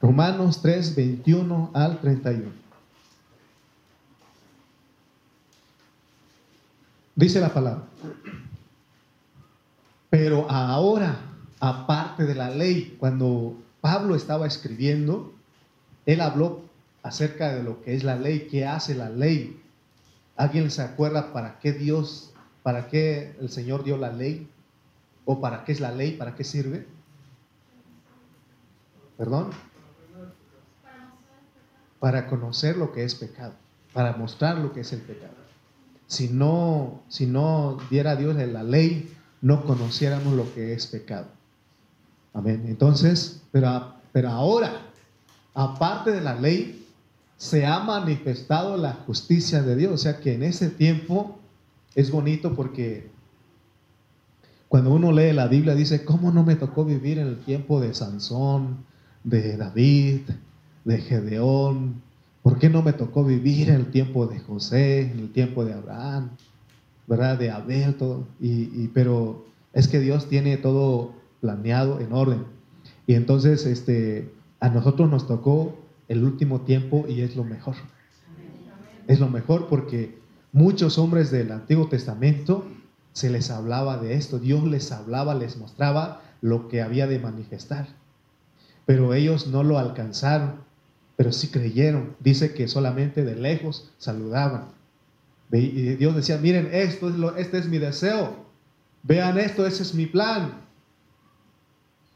Romanos 3, 21 al 31. Dice la palabra. Pero ahora, aparte de la ley, cuando Pablo estaba escribiendo, él habló acerca de lo que es la ley, qué hace la ley. ¿Alguien se acuerda para qué Dios, para qué el Señor dio la ley? ¿O para qué es la ley? ¿Para qué sirve? ¿Perdón? Para conocer lo que es pecado, para mostrar lo que es el pecado. Si no, si no diera Dios la ley, no conociéramos lo que es pecado. Amén. Entonces, pero, pero ahora, aparte de la ley, se ha manifestado la justicia de Dios. O sea que en ese tiempo es bonito porque cuando uno lee la Biblia dice, ¿cómo no me tocó vivir en el tiempo de Sansón, de David, de Gedeón? ¿Por qué no me tocó vivir en el tiempo de José, en el tiempo de Abraham, verdad? De Abel, todo. Y, pero es que Dios tiene todo planeado en orden. Y entonces este, a nosotros nos tocó el último tiempo y es lo mejor. Es lo mejor porque muchos hombres del Antiguo Testamento se les hablaba de esto. Dios les hablaba, les mostraba lo que había de manifestar pero ellos no lo alcanzaron, pero sí creyeron. Dice que solamente de lejos saludaban. Y Dios decía, miren, esto es este es mi deseo. Vean esto, ese es mi plan.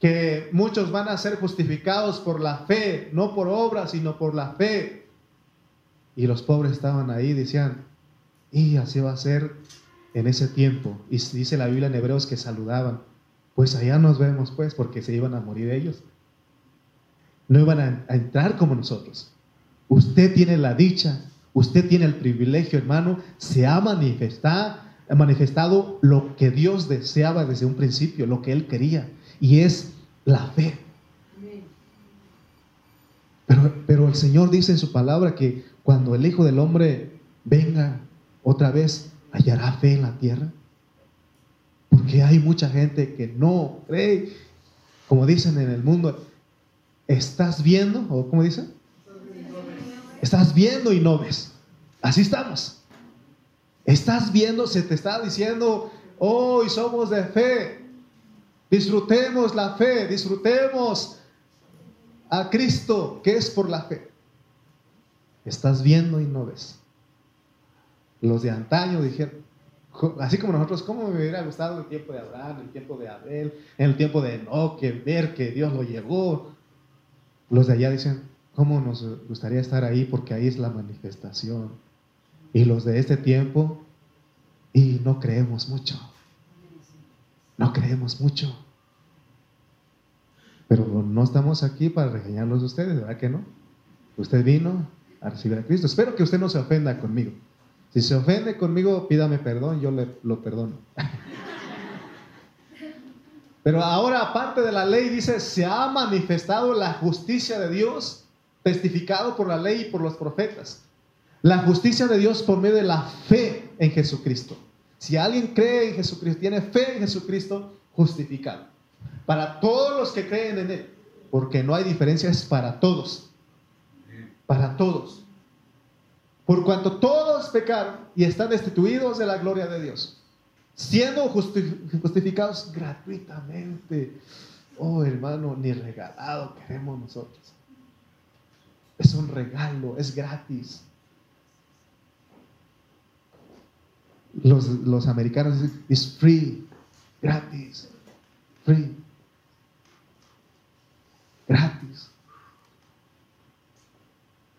Que muchos van a ser justificados por la fe, no por obras, sino por la fe. Y los pobres estaban ahí, decían, y así va a ser en ese tiempo. Y dice la Biblia en Hebreos que saludaban. Pues allá nos vemos, pues, porque se iban a morir ellos no iban a, entrar como nosotros. Usted tiene la dicha, usted tiene el privilegio, hermano, se ha manifestado, ha manifestado lo que Dios deseaba desde un principio, lo que Él quería, y es la fe. Pero, pero el Señor dice en su palabra que cuando el Hijo del Hombre venga otra vez, hallará fe en la tierra. Porque hay mucha gente que no cree, como dicen en el mundo, estás viendo, o ¿cómo dice? Estás viendo y no ves. Así estamos. Estás viendo, se te está diciendo, hoy somos de fe. Disfrutemos la fe, disfrutemos a Cristo, que es por la fe. Estás viendo y no ves. Los de antaño dijeron, así como nosotros, ¿cómo me hubiera gustado el tiempo de Abraham, el tiempo de Abel, en el tiempo de Enoch, ver que Dios lo llevó, los de allá dicen, ¿cómo nos gustaría estar ahí? Porque ahí es la manifestación. Y los de este tiempo, y no creemos mucho. No creemos mucho. Pero no estamos aquí para regañarlos de ustedes, ¿verdad que no? Usted vino a recibir a Cristo. Espero que usted no se ofenda conmigo. Si se ofende conmigo, pídame perdón, yo le, lo perdono. Pero ahora, aparte de la ley, dice, se ha manifestado la justicia de Dios, testificado por la ley y por los profetas. La justicia de Dios por medio de la fe en Jesucristo. Si alguien cree en Jesucristo, tiene fe en Jesucristo, justificado. Para todos los que creen en Él. Porque no hay diferencias para todos. Para todos. Por cuanto todos pecaron y están destituidos de la gloria de Dios siendo justificados gratuitamente. Oh, hermano, ni regalado queremos nosotros. Es un regalo, es gratis. Los, los americanos dicen, es free, gratis, free, gratis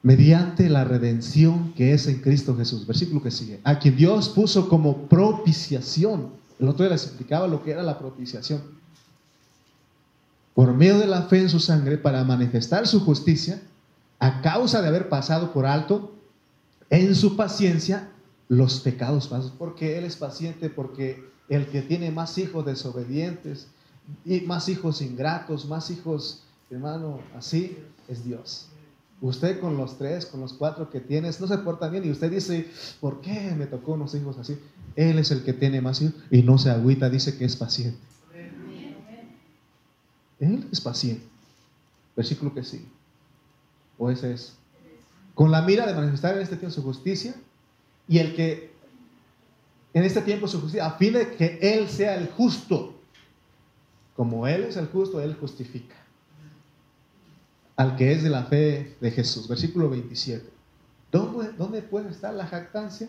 mediante la redención que es en Cristo Jesús. Versículo que sigue. A quien Dios puso como propiciación. El otro día les explicaba lo que era la propiciación. Por medio de la fe en su sangre para manifestar su justicia a causa de haber pasado por alto en su paciencia los pecados pasos. Porque Él es paciente, porque el que tiene más hijos desobedientes, y más hijos ingratos, más hijos, hermano, así es Dios. Usted con los tres, con los cuatro que tienes, no se porta bien y usted dice, ¿por qué me tocó unos hijos así? Él es el que tiene más hijos y no se agüita, dice que es paciente. Él es paciente. Versículo que sigue. ¿O ese es? Con la mira de manifestar en este tiempo su justicia y el que en este tiempo su justicia, a fin de que Él sea el justo. Como Él es el justo, Él justifica. Al que es de la fe de Jesús. Versículo 27. ¿Dónde, puede estar la jactancia?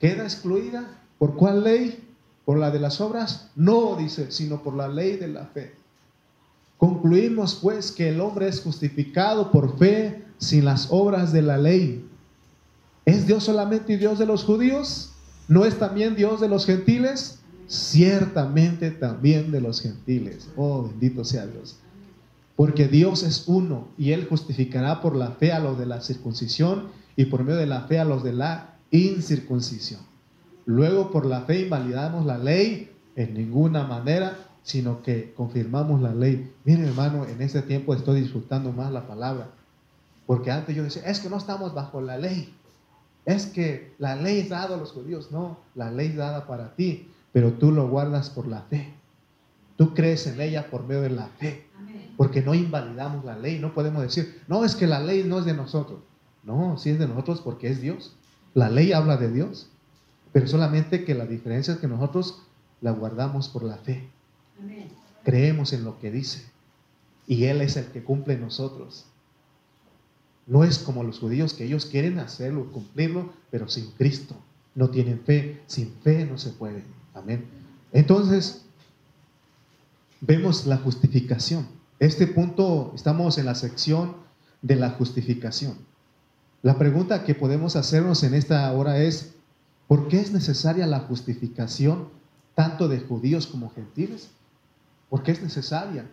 ¿Queda excluida? ¿Por cuál ley? ¿Por la de las obras? No, dice, sino por la ley de la fe. Concluimos pues que el hombre es justificado por fe sin las obras de la ley. ¿Es Dios solamente Dios de los judíos? ¿No es también Dios de los gentiles? Ciertamente también de los gentiles. Oh, bendito sea Dios. Porque Dios es uno y Él justificará por la fe a los de la circuncisión y por medio de la fe a los de la incircuncisión. Luego por la fe invalidamos la ley en ninguna manera, sino que confirmamos la ley. Mire hermano, en este tiempo estoy disfrutando más la palabra. Porque antes yo decía, es que no estamos bajo la ley. Es que la ley es dada a los judíos. No, la ley es dada para ti, pero tú lo guardas por la fe. Tú crees en ella por medio de la fe. Porque no invalidamos la ley. No podemos decir, no, es que la ley no es de nosotros. No, sí es de nosotros porque es Dios. La ley habla de Dios. Pero solamente que la diferencia es que nosotros la guardamos por la fe. Creemos en lo que dice. Y Él es el que cumple en nosotros. No es como los judíos que ellos quieren hacerlo, cumplirlo, pero sin Cristo. No tienen fe. Sin fe no se puede. Amén. Entonces, vemos la justificación. Este punto, estamos en la sección de la justificación. La pregunta que podemos hacernos en esta hora es, ¿por qué es necesaria la justificación tanto de judíos como gentiles? ¿Por qué es necesaria?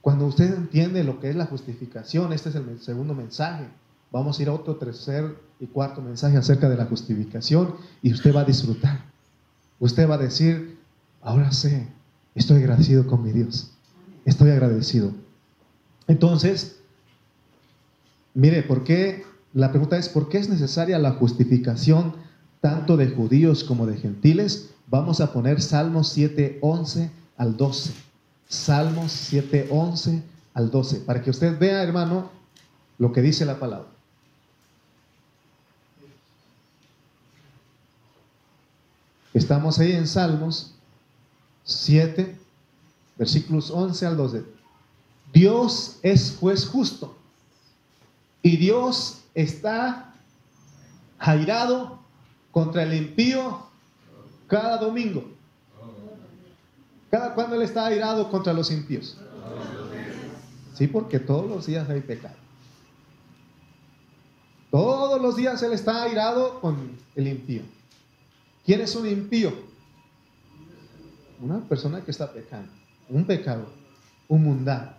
Cuando usted entiende lo que es la justificación, este es el segundo mensaje. Vamos a ir a otro tercer y cuarto mensaje acerca de la justificación y usted va a disfrutar. Usted va a decir, ahora sé, estoy agradecido con mi Dios. Estoy agradecido. Entonces, mire, ¿por qué? La pregunta es, ¿por qué es necesaria la justificación tanto de judíos como de gentiles? Vamos a poner Salmos 7, 11 al 12. Salmos 7, 11 al 12, para que usted vea, hermano, lo que dice la palabra. Estamos ahí en Salmos 7, versículos 11 al 12. Dios es juez justo y Dios está jairado contra el impío cada domingo. ¿Cada cuándo Él está airado contra los impíos? Sí, porque todos los días hay pecado. Todos los días Él está airado con el impío. ¿Quién es un impío? Una persona que está pecando, un pecador, un mundano,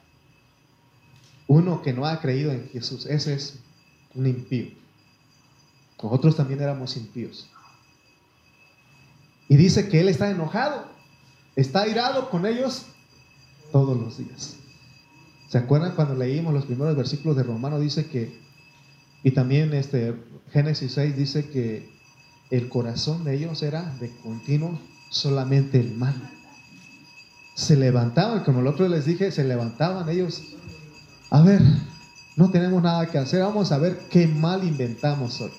uno que no ha creído en Jesús. Ese es un impío. Nosotros también éramos impíos. Y dice que Él está enojado Está airado con ellos todos los días. ¿Se acuerdan cuando leímos los primeros versículos de Romano? Dice que, y también este, Génesis 6 dice que el corazón de ellos era de continuo solamente el mal. Se levantaban, como el otro les dije, se levantaban ellos. A ver, no tenemos nada que hacer, vamos a ver qué mal inventamos hoy.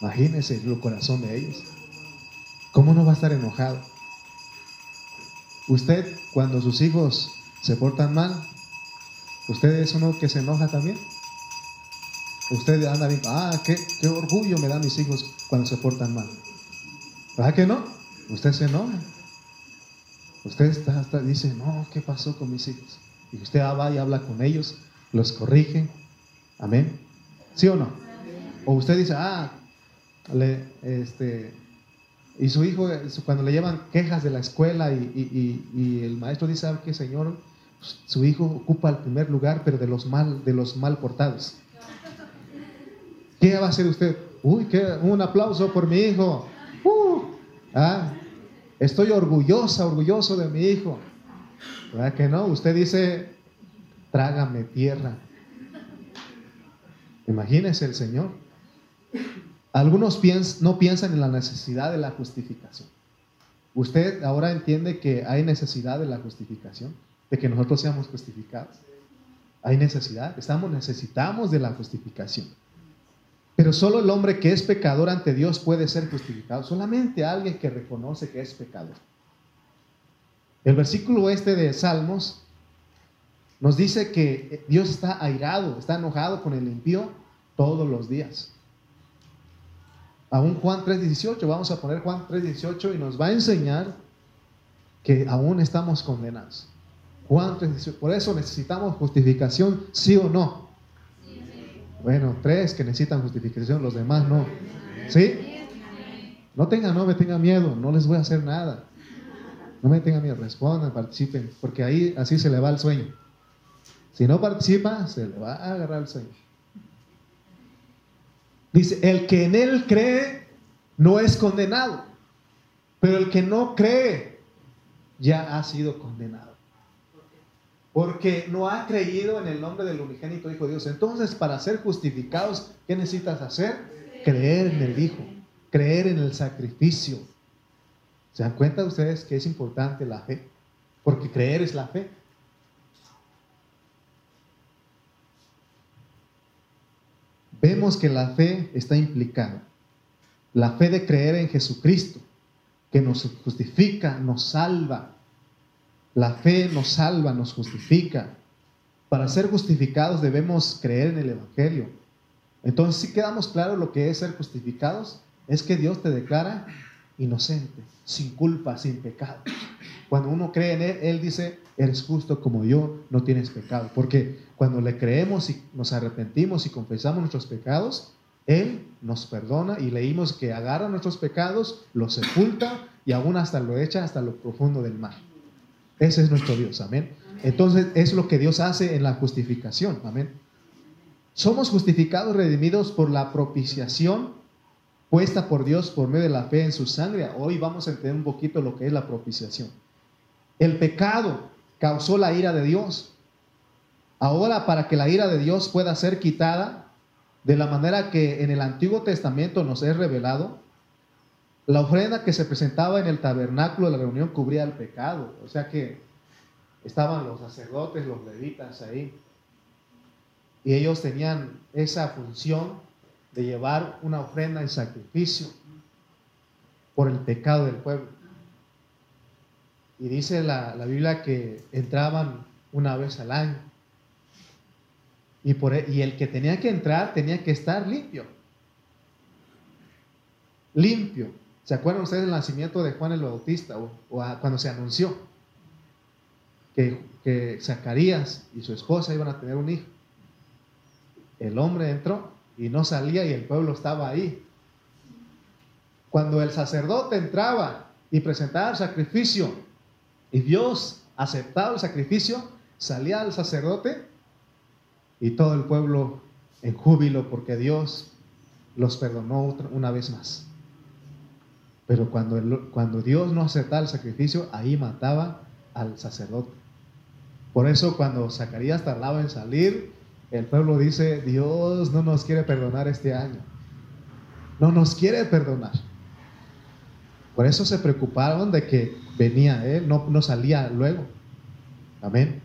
Imagínense el corazón de ellos. ¿Cómo no va a estar enojado? Usted, cuando sus hijos se portan mal, ¿usted es uno que se enoja también? Usted anda bien, ah, qué, orgullo me dan mis hijos cuando se portan mal. ¿Verdad que no? Usted se enoja. Usted está, dice, no, ¿qué pasó con mis hijos? Y usted va y habla con ellos, los corrige. Amén. ¿Sí o no? O usted dice, ah, le, este, y su hijo, cuando le llevan quejas de la escuela y, el maestro dice, ¿sabe qué, señor? Su hijo ocupa el primer lugar, pero de los mal, de los mal portados. ¿Qué va a hacer usted? Uy, qué, un aplauso por mi hijo. Uh, ah, estoy orgullosa, orgulloso de mi hijo. ¿Verdad que no? Usted dice, trágame tierra. Imagínese el Señor. Algunos no piensan en la necesidad de la justificación. ¿Usted ahora entiende que hay necesidad de la justificación? ¿De que nosotros seamos justificados? Hay necesidad, estamos necesitamos de la justificación. Pero solo el hombre que es pecador ante Dios puede ser justificado. Solamente alguien que reconoce que es pecador. El versículo este de Salmos nos dice que Dios está airado, está enojado con el impío todos los días. Aún Juan 3.18, vamos a poner Juan 3.18 y nos va a enseñar que aún estamos condenados. Juan 3.18, por eso necesitamos justificación, sí o no. Bueno, tres que necesitan justificación, los demás no. ¿Sí? No tengan, no me tengan miedo, no les voy a hacer nada. No me tengan miedo, respondan, participen, porque ahí así se le va el sueño. Si no participa, se le va a agarrar el sueño. Dice, el que en él cree no es condenado, pero el que no cree ya ha sido condenado. Porque no ha creído en el nombre del unigénito Hijo de Dios. Entonces, para ser justificados, ¿qué necesitas hacer? Creer en el Hijo, creer en el sacrificio. ¿Se dan cuenta ustedes que es importante la fe? Porque creer es la fe. vemos que la fe está implicada. La fe de creer en Jesucristo, que nos justifica, nos salva. La fe nos salva, nos justifica. Para ser justificados debemos creer en el Evangelio. Entonces, si quedamos claros lo que es ser justificados, es que Dios te declara inocente, sin culpa, sin pecado. Cuando uno cree en Él, Él dice, eres justo como yo, no tienes pecado. Porque cuando le creemos y nos arrepentimos y confesamos nuestros pecados, Él nos perdona y leímos que agarra nuestros pecados, los sepulta y aún hasta lo echa hasta lo profundo del mar. Ese es nuestro Dios, amén. Entonces es lo que Dios hace en la justificación, amén. Somos justificados, redimidos por la propiciación puesta por Dios por medio de la fe en su sangre. Hoy vamos a entender un poquito lo que es la propiciación. El pecado causó la ira de Dios. Ahora, para que la ira de Dios pueda ser quitada, de la manera que en el Antiguo Testamento nos es revelado, la ofrenda que se presentaba en el tabernáculo de la reunión cubría el pecado. O sea que estaban los sacerdotes, los levitas ahí, y ellos tenían esa función de llevar una ofrenda en sacrificio por el pecado del pueblo. Y dice la, Biblia que entraban una vez al año. Y, por, e, y el que tenía que entrar tenía que estar limpio. Limpio. ¿Se acuerdan ustedes del nacimiento de Juan el Bautista o, cuando se anunció que, que Zacarías y su esposa iban a tener un hijo? El hombre entró y no salía y el pueblo estaba ahí. Cuando el sacerdote entraba y presentaba el sacrificio y Dios aceptaba el sacrificio, salía el sacerdote y todo el pueblo en júbilo porque Dios los perdonó una vez más. Pero cuando, cuando Dios no aceptaba el sacrificio, ahí mataba al sacerdote. Por eso cuando Zacarías tardaba en salir, el pueblo dice, Dios no nos quiere perdonar este año. No nos quiere perdonar. Por eso se preocuparon de que venía Él, no, no salía luego. Amén.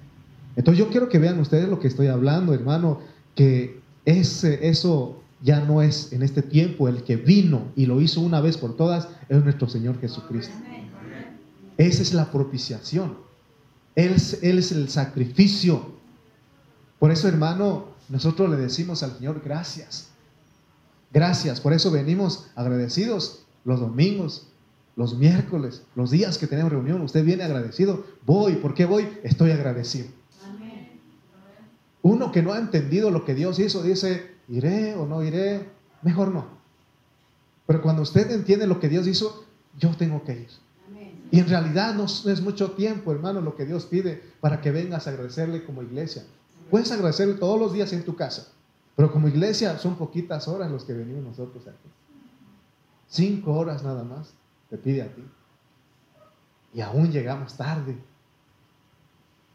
Entonces yo quiero que vean ustedes lo que estoy hablando, hermano, que ese, eso ya no es en este tiempo el que vino y lo hizo una vez por todas, es nuestro Señor Jesucristo. Esa es la propiciación. Él, él es el sacrificio. Por eso, hermano, nosotros le decimos al Señor gracias. Gracias. Por eso venimos agradecidos los domingos, los miércoles, los días que tenemos reunión, usted viene agradecido, voy, ¿por qué voy? Estoy agradecido. Uno que no ha entendido lo que Dios hizo dice, iré o no iré, mejor no. Pero cuando usted entiende lo que Dios hizo, yo tengo que ir. Y en realidad no es mucho tiempo, hermano, lo que Dios pide para que vengas a agradecerle como iglesia. Puedes agradecerle todos los días en tu casa, pero como iglesia son poquitas horas los que venimos nosotros aquí. Cinco horas nada más te pide a ti. Y aún llegamos tarde.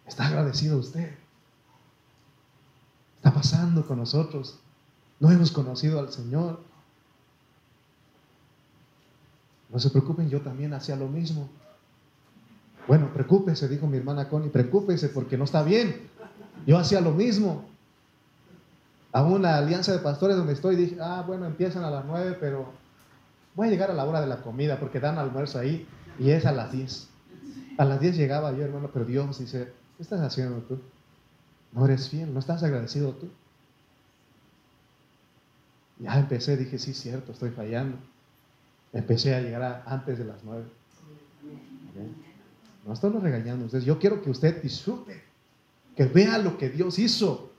¿Está agradecido usted? Está pasando con nosotros. No hemos conocido al Señor. No se preocupen, yo también hacía lo mismo. Bueno, preocúpese, dijo mi hermana Connie, preocúpese porque no está bien. Yo hacía lo mismo. Aún la alianza de pastores donde estoy, dije, ah, bueno, empiezan a las 9, pero voy a llegar a la hora de la comida porque dan almuerzo ahí y es a las 10. A las 10 llegaba yo, hermano, pero Dios dice, ¿qué estás haciendo tú? No eres fiel, no estás agradecido tú. Ya empecé, dije, sí, cierto, estoy fallando. Empecé a llegar antes de las 9. No estoy regañando. Entonces, yo quiero que usted disfrute, que vea lo que Dios hizo.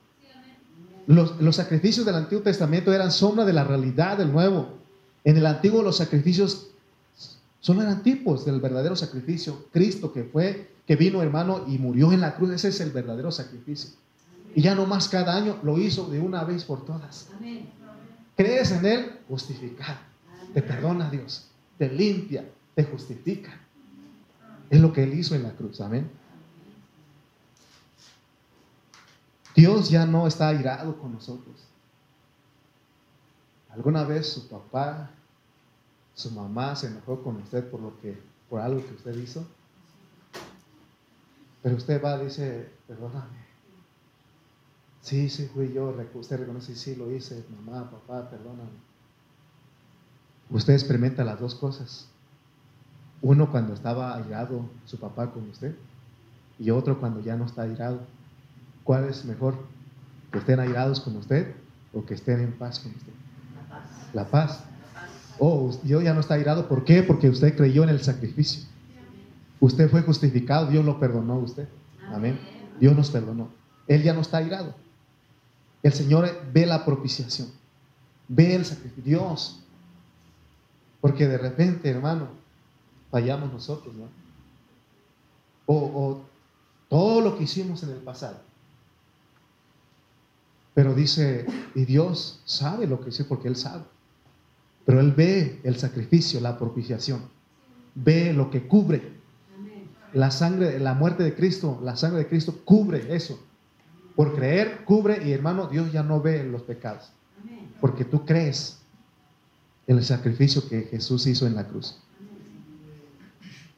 Los, los, sacrificios del Antiguo Testamento eran sombra de la realidad del Nuevo. En el Antiguo los sacrificios solo eran tipos del verdadero sacrificio. Cristo que fue, que vino hermano y murió en la cruz, ese es el verdadero sacrificio. Y ya no más cada año lo hizo de una vez por todas. Crees en Él, justificar. Te perdona Dios, te limpia, te justifica. Es lo que Él hizo en la cruz. Amén. Dios ya no está airado con nosotros. ¿Alguna vez su papá, su mamá se enojó con usted por lo que, por algo que usted hizo? Pero usted va dice, perdóname. Sí, sí, fui yo. Usted reconoce, sí, lo hice. Mamá, papá, perdóname. Usted experimenta las dos cosas. Uno cuando estaba airado su papá con usted y otro cuando ya no está airado. ¿Cuál es mejor? ¿Que estén airados con usted o que estén en paz con usted? La paz. Oh, Dios ya no está airado. ¿Por qué? Porque usted creyó en el sacrificio. Usted fue justificado, Dios lo perdonó a usted. Amén. Dios nos perdonó. Él ya no está airado. El Señor ve la propiciación. Ve el sacrificio. Dios. Porque de repente, hermano, fallamos nosotros, ¿no? O, o todo lo que hicimos en el pasado. Pero dice, y Dios sabe lo que hizo porque Él sabe. Pero Él ve el sacrificio, la propiciación. Ve lo que cubre. La sangre, la muerte de Cristo, la sangre de Cristo cubre eso. Por creer, cubre y hermano, Dios ya no ve los pecados. Porque tú crees en el sacrificio que Jesús hizo en la cruz.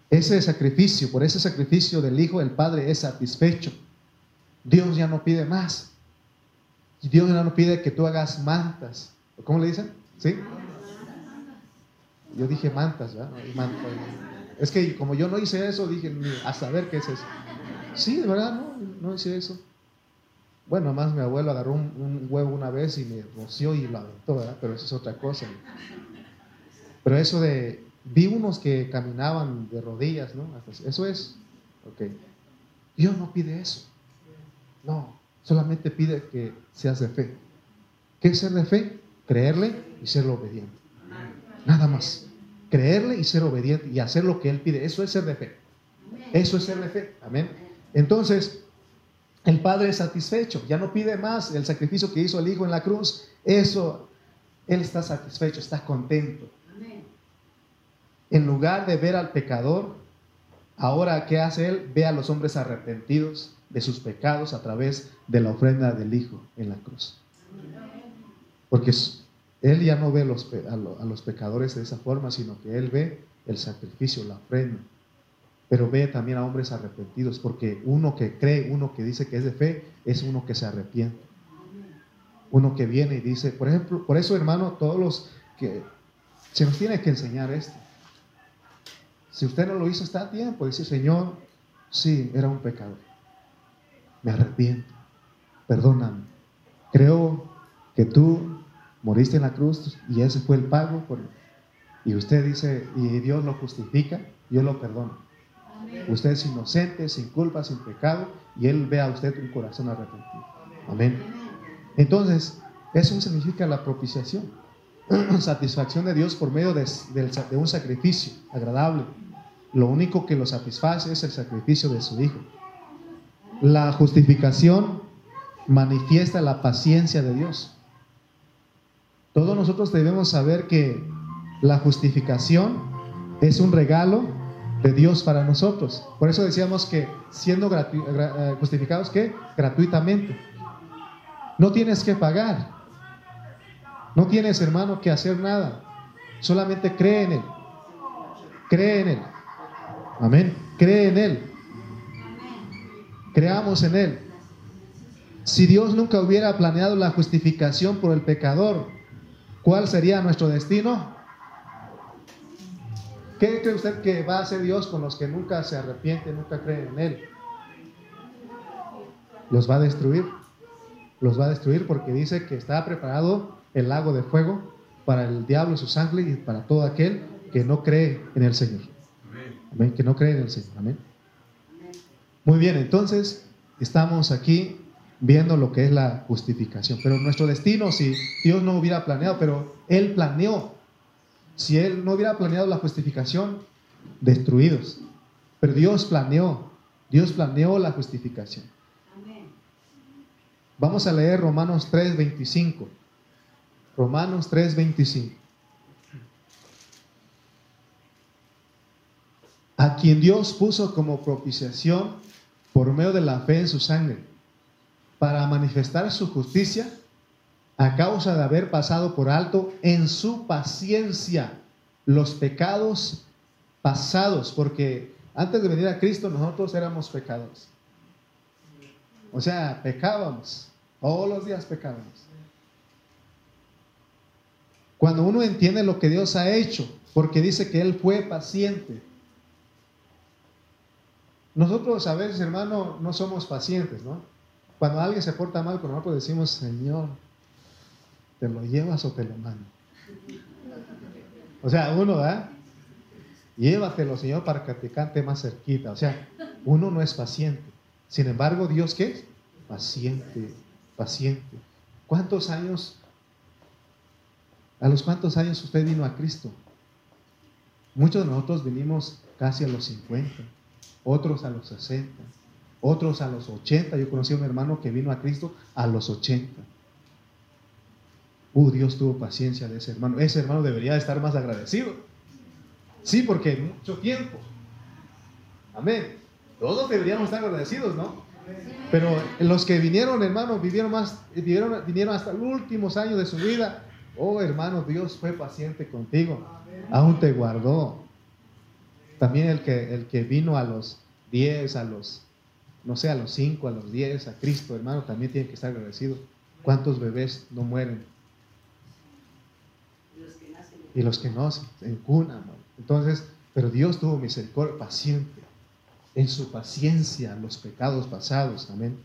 Ese sacrificio, por ese sacrificio del Hijo, el Padre es satisfecho. Dios ya no pide más. Dios ya no pide que tú hagas mantas. ¿Cómo le dicen? ¿Sí? Yo dije mantas, ¿verdad? Es que como yo no hice eso, dije, a saber qué es eso. Sí, de verdad, no, no hice eso. Bueno, más mi abuelo agarró un, huevo una vez y me roció y lo aventó, ¿verdad? Pero eso es otra cosa. Pero eso de, vi unos que caminaban de rodillas, ¿no? Eso es, ok. Dios no pide eso. No, solamente pide que seas de fe. ¿Qué es ser de fe? Creerle y ser obediente. Nada más. Creerle y ser obediente y hacer lo que Él pide. Eso es ser de fe. Eso es ser de fe. Amén. Entonces, el Padre es satisfecho, ya no pide más el sacrificio que hizo el Hijo en la cruz. Eso, Él está satisfecho, está contento. En lugar de ver al pecador, ahora ¿qué hace Él? Ve a los hombres arrepentidos de sus pecados a través de la ofrenda del Hijo en la cruz. Porque Él ya no ve a los pecadores de esa forma, sino que Él ve el sacrificio, la ofrenda pero ve también a hombres arrepentidos, porque uno que cree, uno que dice que es de fe, es uno que se arrepiente. Uno que viene y dice, por ejemplo, por eso hermano, todos los que se nos tiene que enseñar esto. Si usted no lo hizo, está a tiempo. Dice, Señor, sí, era un pecado. Me arrepiento. Perdóname. Creo que tú moriste en la cruz y ese fue el pago. Y usted dice, y Dios lo justifica, yo lo perdono. Usted es inocente, sin culpa, sin pecado, y Él ve a usted un corazón arrepentido. Amén. Entonces, eso significa la propiciación, satisfacción de Dios por medio de, un sacrificio agradable. Lo único que lo satisface es el sacrificio de su Hijo. La justificación manifiesta la paciencia de Dios. Todos nosotros debemos saber que la justificación es un regalo de Dios para nosotros. Por eso decíamos que siendo eh, justificados que gratuitamente. No tienes que pagar. No tienes, hermano, que hacer nada. Solamente cree en Él. Cree en Él. Amén. Cree en Él. Creamos en Él. Si Dios nunca hubiera planeado la justificación por el pecador, ¿cuál sería nuestro destino? ¿Qué cree usted que va a hacer Dios con los que nunca se arrepienten, nunca creen en Él? Los va a destruir. Los va a destruir porque dice que está preparado el lago de fuego para el diablo y sus ángeles y para todo aquel que no cree en el Señor. Amén. Que no cree en el Señor. Amén. Muy bien, entonces estamos aquí viendo lo que es la justificación. Pero nuestro destino, si Dios no hubiera planeado, pero Él planeó, si Él no hubiera planeado la justificación, destruidos. Pero Dios planeó, Dios planeó la justificación. Vamos a leer Romanos 3:25. Romanos 3:25. A quien Dios puso como propiciación por medio de la fe en su sangre para manifestar su justicia a causa de haber pasado por alto en su paciencia los pecados pasados, porque antes de venir a Cristo nosotros éramos pecadores. O sea, pecábamos, todos los días pecábamos. Cuando uno entiende lo que Dios ha hecho, porque dice que Él fue paciente. Nosotros a veces, hermano, no somos pacientes, ¿no? Cuando alguien se porta mal con nosotros decimos, Señor, ¿te lo llevas o te lo mando? O sea, uno, ¿verdad? Llévatelo, Señor, para que te cante más cerquita. O sea, uno no es paciente. Sin embargo, Dios, ¿qué es? Paciente, paciente. ¿Cuántos años, a los cuántos años usted vino a Cristo? Muchos de nosotros vinimos casi a los 50, otros a los 60 otros a los 80. Yo conocí a un hermano que vino a Cristo a los 80. Uh, Dios tuvo paciencia de ese hermano. Ese hermano debería estar más agradecido. Sí, porque mucho tiempo. Amén. Todos deberíamos estar agradecidos, ¿no? Pero los que vinieron, hermano, vivieron más, vivieron, vinieron hasta los últimos años de su vida. Oh, hermano, Dios fue paciente contigo. Aún te guardó. También el que, el que vino a los 10, a los no sé, a los 5, a los 10, a Cristo, hermano, también tiene que estar agradecido. ¿Cuántos bebés no mueren? Y los que no, en cuna, Entonces, pero Dios tuvo misericordia, paciente, en su paciencia, los pecados pasados, amén.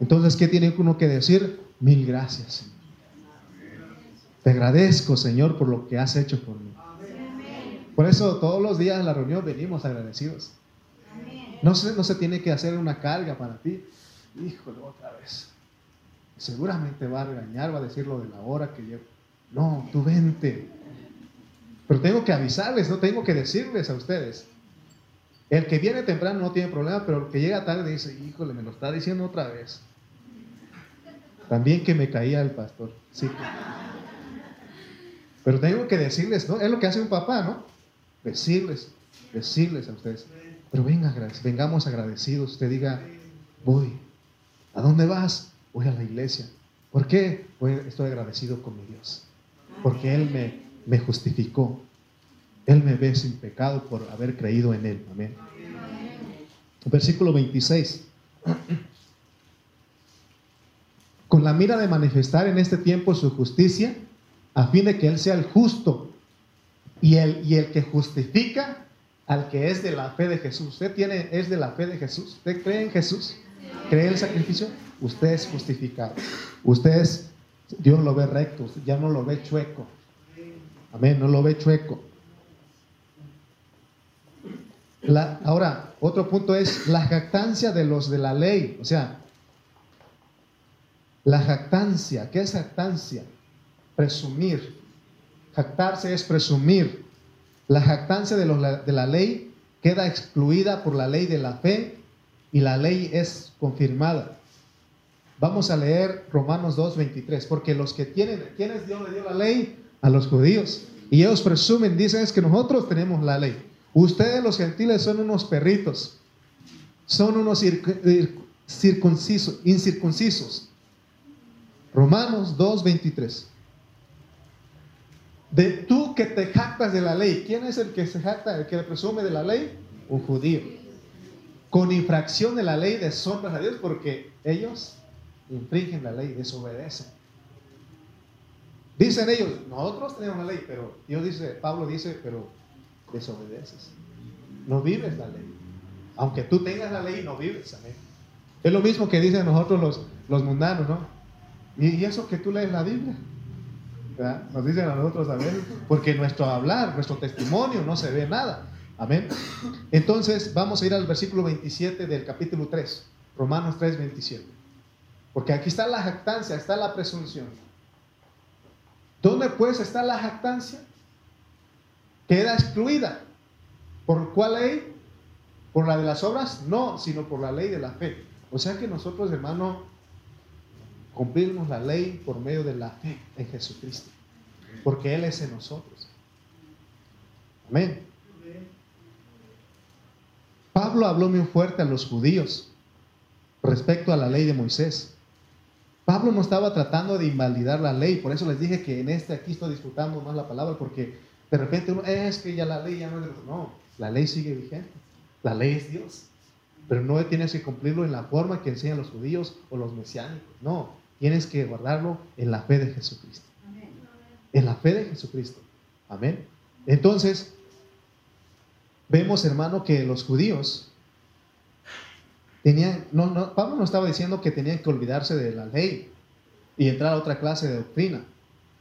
Entonces, ¿qué tiene uno que decir? Mil gracias. Te agradezco, Señor, por lo que has hecho por mí. Por eso todos los días en la reunión venimos agradecidos. No se, no se tiene que hacer una carga para ti. Híjole, otra vez. Seguramente va a regañar, va a decir lo de la hora que llevo. No, tú vente. Pero tengo que avisarles, no tengo que decirles a ustedes. El que viene temprano no tiene problema, pero el que llega tarde dice, híjole, me lo está diciendo otra vez. También que me caía el pastor. Sí. Pero tengo que decirles, ¿no? Es lo que hace un papá, ¿no? Decirles, decirles a ustedes. Pero venga, vengamos agradecidos. Usted diga, voy. ¿A dónde vas? Voy a la iglesia. ¿Por qué? estoy agradecido con mi Dios. Porque Él me, me justificó. Él me ve sin pecado por haber creído en Él. Amén. Versículo 26. Con la mira de manifestar en este tiempo su justicia, a fin de que Él sea el justo y el, y el que justifica al que es de la fe de Jesús. ¿Usted tiene, es de la fe de Jesús? ¿Usted cree en Jesús? ¿Cree el sacrificio? Usted es justificado. Usted es, Dios lo ve recto, ya no lo ve chueco. Amén, no lo ve chueco. ahora, otro punto es la jactancia de los de la ley. O sea, la jactancia. ¿Qué es jactancia? Presumir. Jactarse es presumir. La jactancia de, de la ley queda excluida por la ley de la fe y la ley es confirmada. Vamos a leer Romanos 2.23, porque los que tienen, ¿quiénes Dios le dio la ley? A los judíos. Y ellos presumen, dicen es que nosotros tenemos la ley. Ustedes los gentiles son unos perritos, son unos circuncisos, incircuncisos. Romanos 2.23 de tú que te jactas de la ley. ¿Quién es el que se jacta, el que presume de la ley? Un judío. Con infracción de la ley deshonras a Dios porque ellos infringen la ley, desobedecen. Dicen ellos, nosotros tenemos la ley, pero Dios dice, Pablo dice, pero desobedeces. No vives la ley. Aunque tú tengas la ley, no vives. Amén. Es lo mismo que dicen nosotros los, los mundanos, ¿no? Y, eso que tú lees la Biblia. Nos dicen a nosotros a ver, porque nuestro hablar, nuestro testimonio no se ve nada. Amén. Entonces vamos a ir al versículo 27 del capítulo 3, Romanos 3, 27. Porque aquí está la jactancia, está la presunción. ¿Dónde pues está la jactancia? Queda excluida. ¿Por cuál ley? ¿Por la de las obras? No, sino por la ley de la fe. O sea que nosotros, hermano, cumplimos la ley por medio de la fe en Jesucristo. Porque Él es en nosotros. Amén. Pablo habló muy fuerte a los judíos respecto a la ley de Moisés. Pablo no estaba tratando de invalidar la ley, por eso les dije que en este aquí estoy disfrutando más la palabra, porque de repente uno, es que ya la ley ya no es... No, la ley sigue vigente. La ley es Dios. Pero no tienes que cumplirlo en la forma que enseñan los judíos o los mesiánicos. No, tienes que guardarlo en la fe de Jesucristo. En la fe de Jesucristo. Amén. Entonces, vemos, hermano, que los judíos tenían, no, no, Pablo no estaba diciendo que tenían que olvidarse de la ley y entrar a otra clase de doctrina.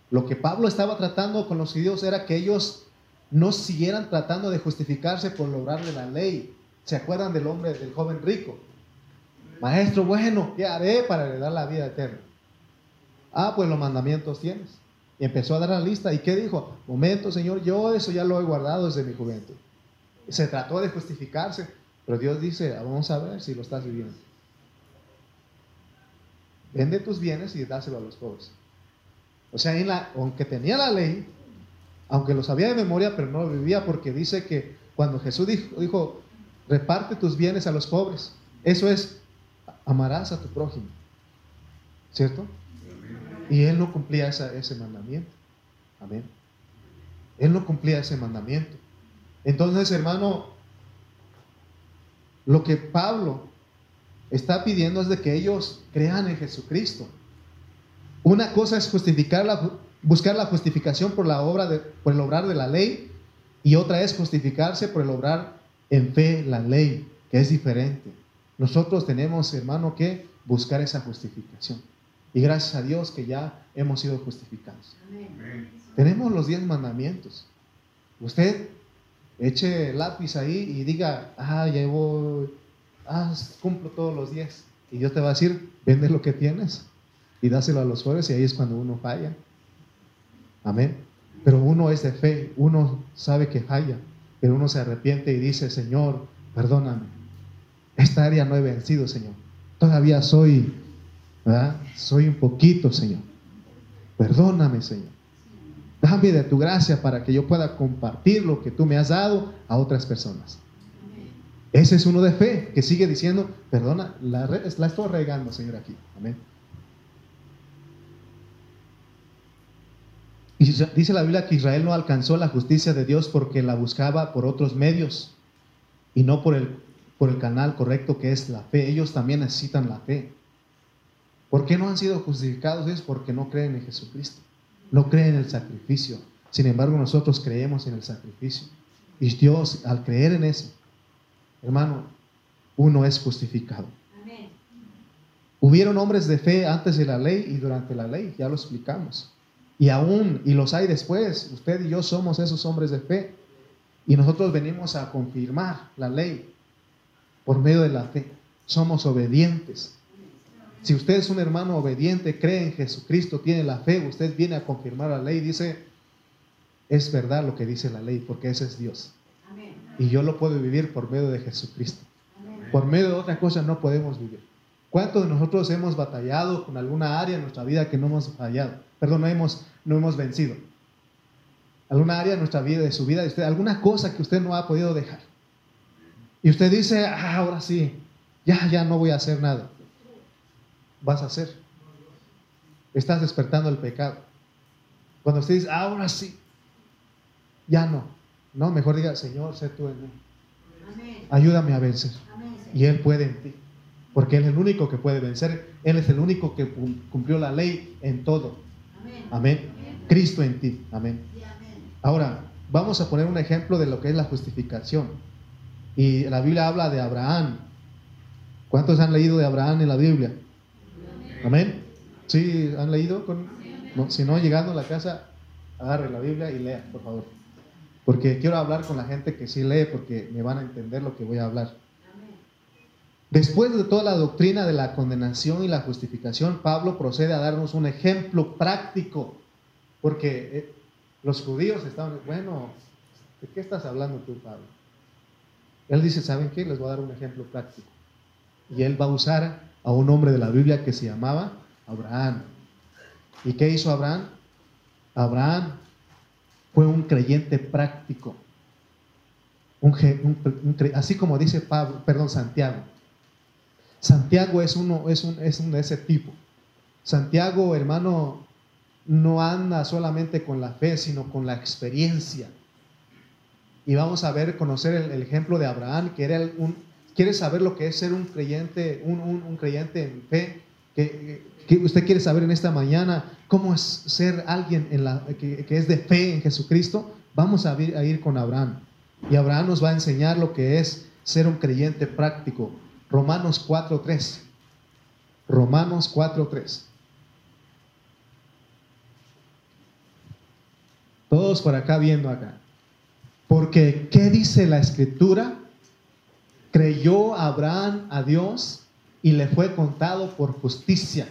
Lo que Pablo estaba tratando con los judíos era que ellos no siguieran tratando de justificarse por lograr de la ley. ¿Se acuerdan del hombre, del joven rico? Maestro, bueno, ¿qué haré para heredar la vida eterna? Ah, pues los mandamientos tienes. Y empezó a dar la lista. ¿Y qué dijo? Momento, Señor, yo eso ya lo he guardado desde mi juventud. Se trató de justificarse, pero Dios dice, vamos a ver si lo estás viviendo. Vende tus bienes y dáselo a los pobres. O sea, aunque tenía la ley, aunque lo sabía de memoria, pero no lo vivía porque dice que cuando Jesús dijo, reparte tus bienes a los pobres, eso es, amarás a tu prójimo. ¿Cierto? Y él no cumplía ese mandamiento. Amén. Él no cumplía ese mandamiento. Entonces, hermano, lo que Pablo está pidiendo es de que ellos crean en Jesucristo. Una cosa es justificar la, buscar la justificación por la obra de, por el obrar de la ley y otra es justificarse por el obrar en fe la ley, que es diferente. Nosotros tenemos, hermano, que buscar esa justificación. Y gracias a Dios que ya hemos sido justificados. Tenemos los diez mandamientos. Usted eche lápiz ahí y diga, ah, llevo, ah, cumplo todos los días. Y Dios te va a decir, vende lo que tienes y dáselo a los pobres y ahí es cuando uno falla. Amén. Pero uno es de fe, uno sabe que falla, pero uno se arrepiente y dice, Señor, perdóname. Esta área no he vencido, Señor. Todavía soy, ¿verdad? Soy un poquito, Señor. Perdóname, Señor. Dame de tu gracia para que yo pueda compartir lo que tú me has dado a otras personas. Ese es uno de fe que sigue diciendo, perdona, la, la estoy regando, Señor, aquí. Amén. Y dice la Biblia que Israel no alcanzó la justicia de Dios porque la buscaba por otros medios y no por el, por el canal correcto que es la fe. Ellos también necesitan la fe. ¿Por qué no han sido justificados? Es porque no creen en Jesucristo no cree en el sacrificio. Sin embargo, nosotros creemos en el sacrificio. Y Dios, al creer en eso, hermano, uno es justificado. Hubieron hombres de fe antes de la ley y durante la ley, ya lo explicamos. Y aún, y los hay después, usted y yo somos esos hombres de fe. Y nosotros venimos a confirmar la ley por medio de la fe. Somos obedientes. Si usted es un hermano obediente, cree en Jesucristo, tiene la fe, usted viene a confirmar la ley, dice, es verdad lo que dice la ley, porque ese es Dios. Y yo lo puedo vivir por medio de Jesucristo. Por medio de otra cosa no podemos vivir. ¿Cuántos de nosotros hemos batallado con alguna área en nuestra vida que no hemos fallado? Perdón, no hemos, no hemos vencido. Alguna área de nuestra vida, de su vida, de usted, alguna cosa que usted no ha podido dejar. Y usted dice, ah, ahora sí, ya, ya no voy a hacer nada vas a hacer. Estás despertando el pecado. Cuando usted dice, ahora sí, ya no. No, mejor diga, Señor, sé tú en mí. Ayúdame a vencer. Y Él puede en ti. porque Él es el único que puede vencer, Él es el único que cumplió la ley en todo. Amén. Cristo en ti. Amén. Ahora, vamos a poner un ejemplo de lo que es la justificación. Y la Biblia habla de Abraham. ¿Cuántos han leído de Abraham en la Biblia? Amén. ¿Sí han leído? si no, llegando a la casa, agarre la Biblia y lea, por favor. Porque quiero hablar con la gente que sí lee, porque me van a entender lo que voy a hablar. Después de toda la doctrina de la condenación y la justificación, Pablo procede a darnos un ejemplo práctico, porque eh, los judíos estaban, bueno, ¿de qué estás hablando tú, Pablo? Él dice, ¿saben qué? Les voy a dar un ejemplo práctico. Y él va a usar a un hombre de la Biblia que se llamaba Abraham. ¿Y qué hizo Abraham? Abraham fue un creyente práctico. así como dice Pablo, perdón, Santiago. Santiago es uno, es un, es un de ese tipo. Santiago, hermano, no anda solamente con la fe, sino con la experiencia. Y vamos a ver, conocer el, ejemplo de Abraham, que era un, quiere saber lo que es ser un creyente, un, creyente en fe, que, usted quiere saber en esta mañana cómo es ser alguien en la, que, es de fe en Jesucristo, vamos a ir, a ir con Abraham. Y Abraham nos va a enseñar lo que es ser un creyente práctico. Romanos 4.3. Romanos 4.3. Todos por acá viendo acá. Porque, ¿qué dice la escritura? Creyó Abraham a Dios y le fue contado por justicia.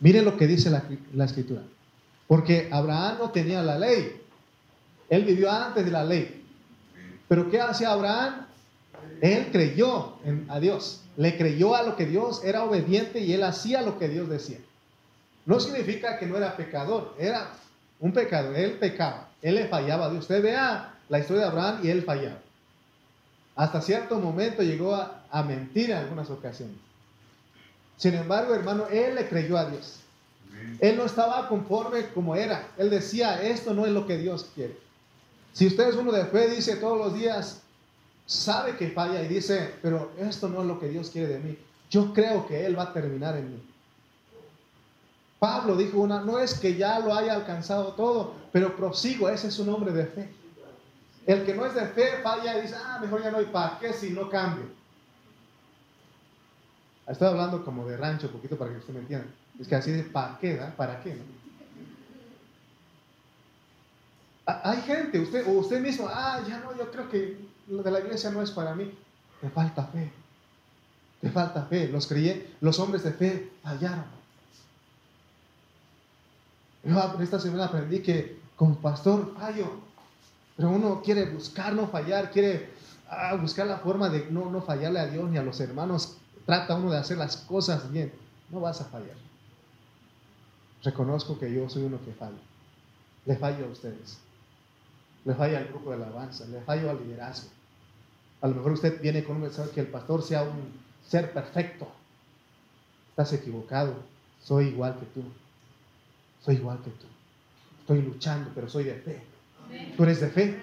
Mire lo que dice la, escritura. Porque Abraham no tenía la ley. Él vivió antes de la ley. Pero ¿qué hacía Abraham? Él creyó a Dios. Le creyó a lo que Dios era obediente y él hacía lo que Dios decía. No significa que no era pecador. Era un pecado, él pecaba, él le fallaba a Dios. Usted vea la historia de Abraham y él fallaba. Hasta cierto momento llegó a, mentir en algunas ocasiones. Sin embargo, hermano, él le creyó a Dios. Él no estaba conforme como era. Él decía, esto no es lo que Dios quiere. Si usted es uno de fe, dice todos los días, sabe que falla y dice, pero esto no es lo que Dios quiere de mí. Yo creo que Él va a terminar en mí. Pablo dijo una, no es que ya lo haya alcanzado todo, pero prosigo, ese es un hombre de fe. El que no es de fe falla y dice, ah, mejor ya no hay para qué si no cambio. Estoy hablando como de rancho, un poquito para que usted me entienda. Es que así de para qué, ¿para qué? Hay gente, usted o usted mismo, ah, ya no, yo creo que lo de la iglesia no es para mí. Te falta fe. Te falta fe. Los creyentes, los hombres de fe fallaron. Yo esta semana aprendí que como pastor fallo, pero uno quiere buscar no fallar, quiere ah, buscar la forma de no, no fallarle a Dios ni a los hermanos. Trata uno de hacer las cosas bien. No vas a fallar. Reconozco que yo soy uno que falla. Le fallo a ustedes. Le fallo al grupo de alabanza. Le fallo al liderazgo. A lo mejor usted viene con un mensaje que el pastor sea un ser perfecto. Estás equivocado. Soy igual que tú soy igual que tú. Estoy luchando, pero soy de fe. ¿Tú eres de fe?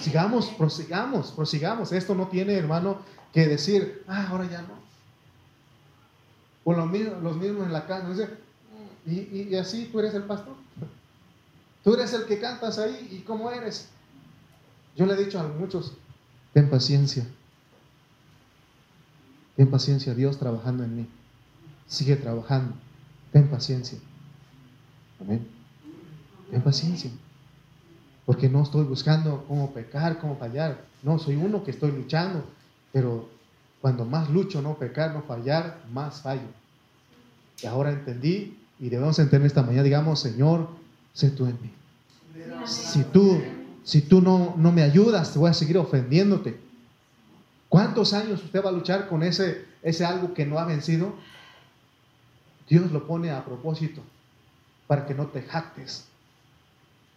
Sigamos, prosigamos, prosigamos. Esto no tiene, hermano, que decir, ah, ahora ya no. O los mismos, los mismos en la casa. Y, y, así tú eres el pastor. Tú eres el que cantas ahí. ¿Y cómo eres? Yo le he dicho a muchos, ten paciencia. Ten paciencia, Dios trabajando en mí. Sigue trabajando. Ten paciencia. Amén. Ten paciencia. Porque no estoy buscando cómo pecar, cómo fallar. No, soy uno que estoy luchando. Pero cuando más lucho, no pecar, no fallar, más fallo. Y ahora entendí y debemos entender esta mañana, digamos, Señor, sé tú en mí. Si tú, si tú no, no me ayudas, te voy a seguir ofendiéndote. ¿Cuántos años usted va a luchar con ese, ese algo que no ha vencido? Dios lo pone a propósito para que no te jactes.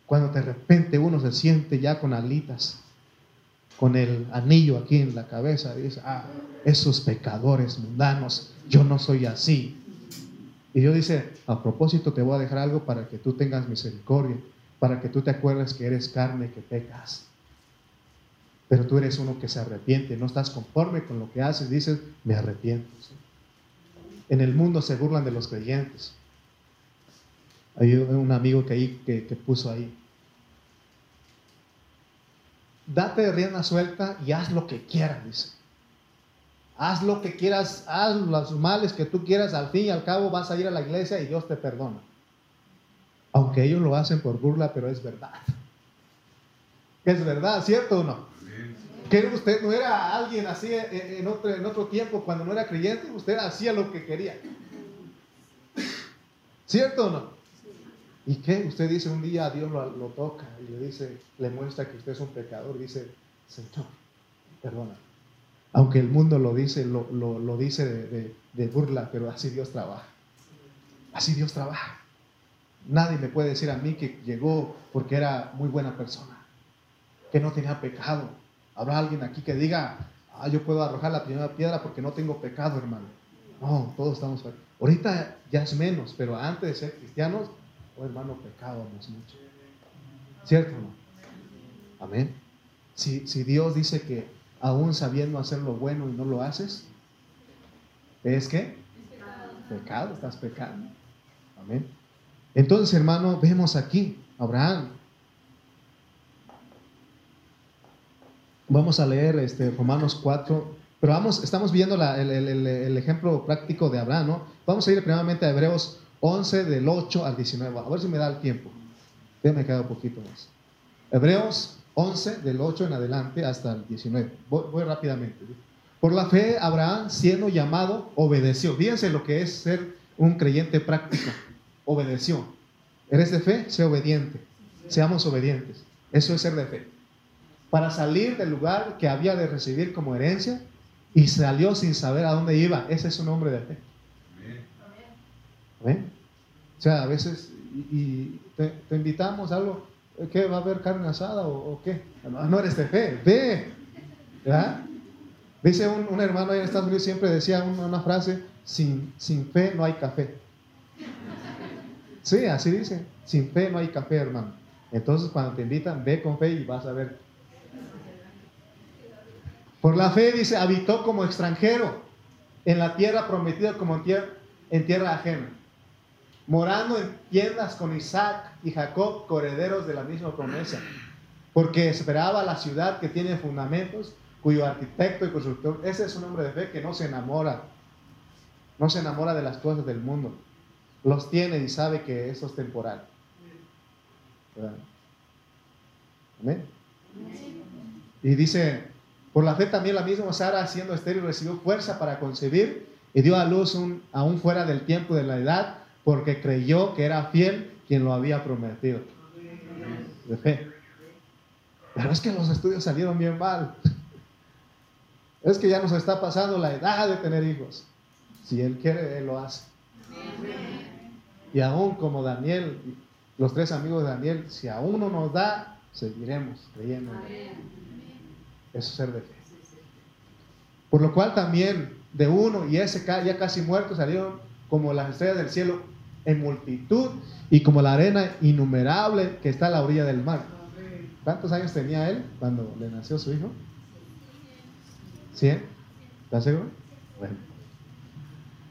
Cuando de repente uno se siente ya con alitas, con el anillo aquí en la cabeza, dice, ah, esos pecadores mundanos, yo no soy así. Y Dios dice, a propósito te voy a dejar algo para que tú tengas misericordia, para que tú te acuerdes que eres carne, que pecas. Pero tú eres uno que se arrepiente, no estás conforme con lo que haces, dices, me arrepiento. en el mundo se burlan de los creyentes. Hay un amigo que, ahí, que, puso ahí. Date de rienda suelta y haz lo que quieras, dice. Haz lo que quieras, haz los males que tú quieras, al fin y al cabo vas a ir a la iglesia y Dios te perdona. Aunque ellos lo hacen por burla, pero es verdad. Es verdad, ¿cierto o no? Que usted no era alguien así en otro, en otro tiempo, cuando no era creyente, usted hacía lo que quería. ¿Cierto o no? ¿Y qué? Usted dice un día Dios lo, toca y le dice, le muestra que usted es un pecador, dice, Señor, perdona. Aunque el mundo lo dice, lo, dice de, de burla, pero así Dios trabaja. Así Dios trabaja. Nadie me puede decir a mí que llegó porque era muy buena persona, que no tenía pecado, Habrá alguien aquí que diga, ah, yo puedo arrojar la primera piedra porque no tengo pecado, hermano. No, todos estamos. Ahorita ya es menos, pero antes de ser cristianos, oh hermano, pecábamos mucho. ¿Cierto no? Amén. Si, si Dios dice que aún sabiendo hacer lo bueno y no lo haces, ¿es que? Pecado, estás pecando. Amén. Entonces, hermano, vemos aquí, Abraham Vamos a leer este, Romanos 4, pero vamos, estamos viendo el, ejemplo práctico de Abraham, ¿no? Vamos a ir primeramente a Hebreos 11, del 8 al 19. A ver si me da el tiempo. Ya me queda un poquito más. Hebreos 11, del 8 en adelante hasta el 19. Voy, rápidamente. Por la fe, Abraham, siendo llamado, obedeció. Fíjense lo que es ser un creyente práctico. Obedeció. ¿Eres de fe? Sé obediente. Seamos obedientes. Eso es ser de fe para salir del lugar que había de recibir como herencia y salió sin saber a dónde iba. Ese es un hombre de fe. ¿Ven? O sea, a veces y, te, invitamos a algo, ¿qué? ¿Va a haber carne asada o, qué? No, eres de fe, ve. Dice un, hermano ahí en Estados Unidos, siempre decía una, frase, sin, sin fe no hay café. Sí, así dice, sin fe no hay café, hermano. Entonces cuando te invitan, ve con fe y vas a ver por la fe, dice, habitó como extranjero en la tierra prometida como en tierra, en tierra ajena, morando en tiendas con Isaac y Jacob, correderos de la misma promesa, porque esperaba la ciudad que tiene fundamentos, cuyo arquitecto y constructor, ese es un hombre de fe que no se enamora, no se enamora de las cosas del mundo, los tiene y sabe que eso es temporal. Amén. Y dice, por la fe también la misma Sara, siendo estéril, recibió fuerza para concebir y dio a luz aún fuera del tiempo de la edad, porque creyó que era fiel quien lo había prometido. De fe. Pero es que los estudios salieron bien mal. Es que ya nos está pasando la edad de tener hijos. Si Él quiere, Él lo hace. Y aún como Daniel, los tres amigos de Daniel, si aún no nos da, seguiremos creyendo. Eso es ser de fe. Por lo cual también de uno y ese ya casi muerto salieron como las estrellas del cielo en multitud y como la arena innumerable que está a la orilla del mar. ¿Cuántos años tenía él cuando le nació su hijo? ¿Cien? ¿Estás seguro? Bueno.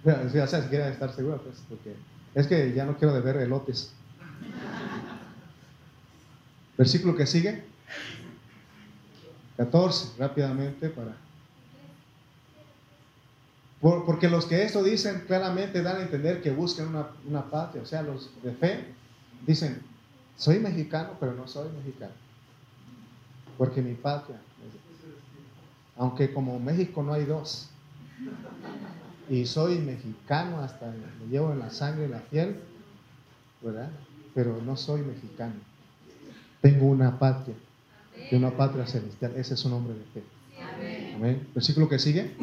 Ya si quieren estar seguro, pues, porque es que ya no quiero de ver elotes. Versículo que sigue. 14, rápidamente para... porque los que esto dicen claramente dan a entender que buscan una, una patria, o sea, los de fe dicen, soy mexicano, pero no soy mexicano, porque mi patria, aunque como México no hay dos, y soy mexicano hasta me llevo en la sangre, en la piel, ¿verdad? Pero no soy mexicano, tengo una patria de una patria celestial. Ese es su nombre de fe. Amén. Versículo que sigue.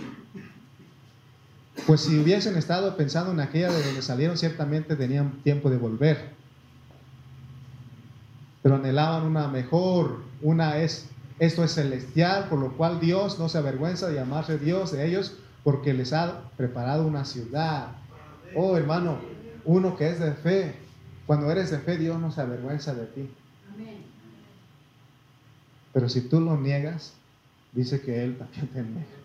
Pues si hubiesen estado pensando en aquella de donde salieron, ciertamente tenían tiempo de volver. Pero anhelaban una mejor, una es, esto es celestial, por lo cual Dios no se avergüenza de llamarse Dios de ellos, porque les ha preparado una ciudad. Oh hermano, uno que es de fe, cuando eres de fe, Dios no se avergüenza de ti. Pero si tú lo niegas, dice que Él también te niega.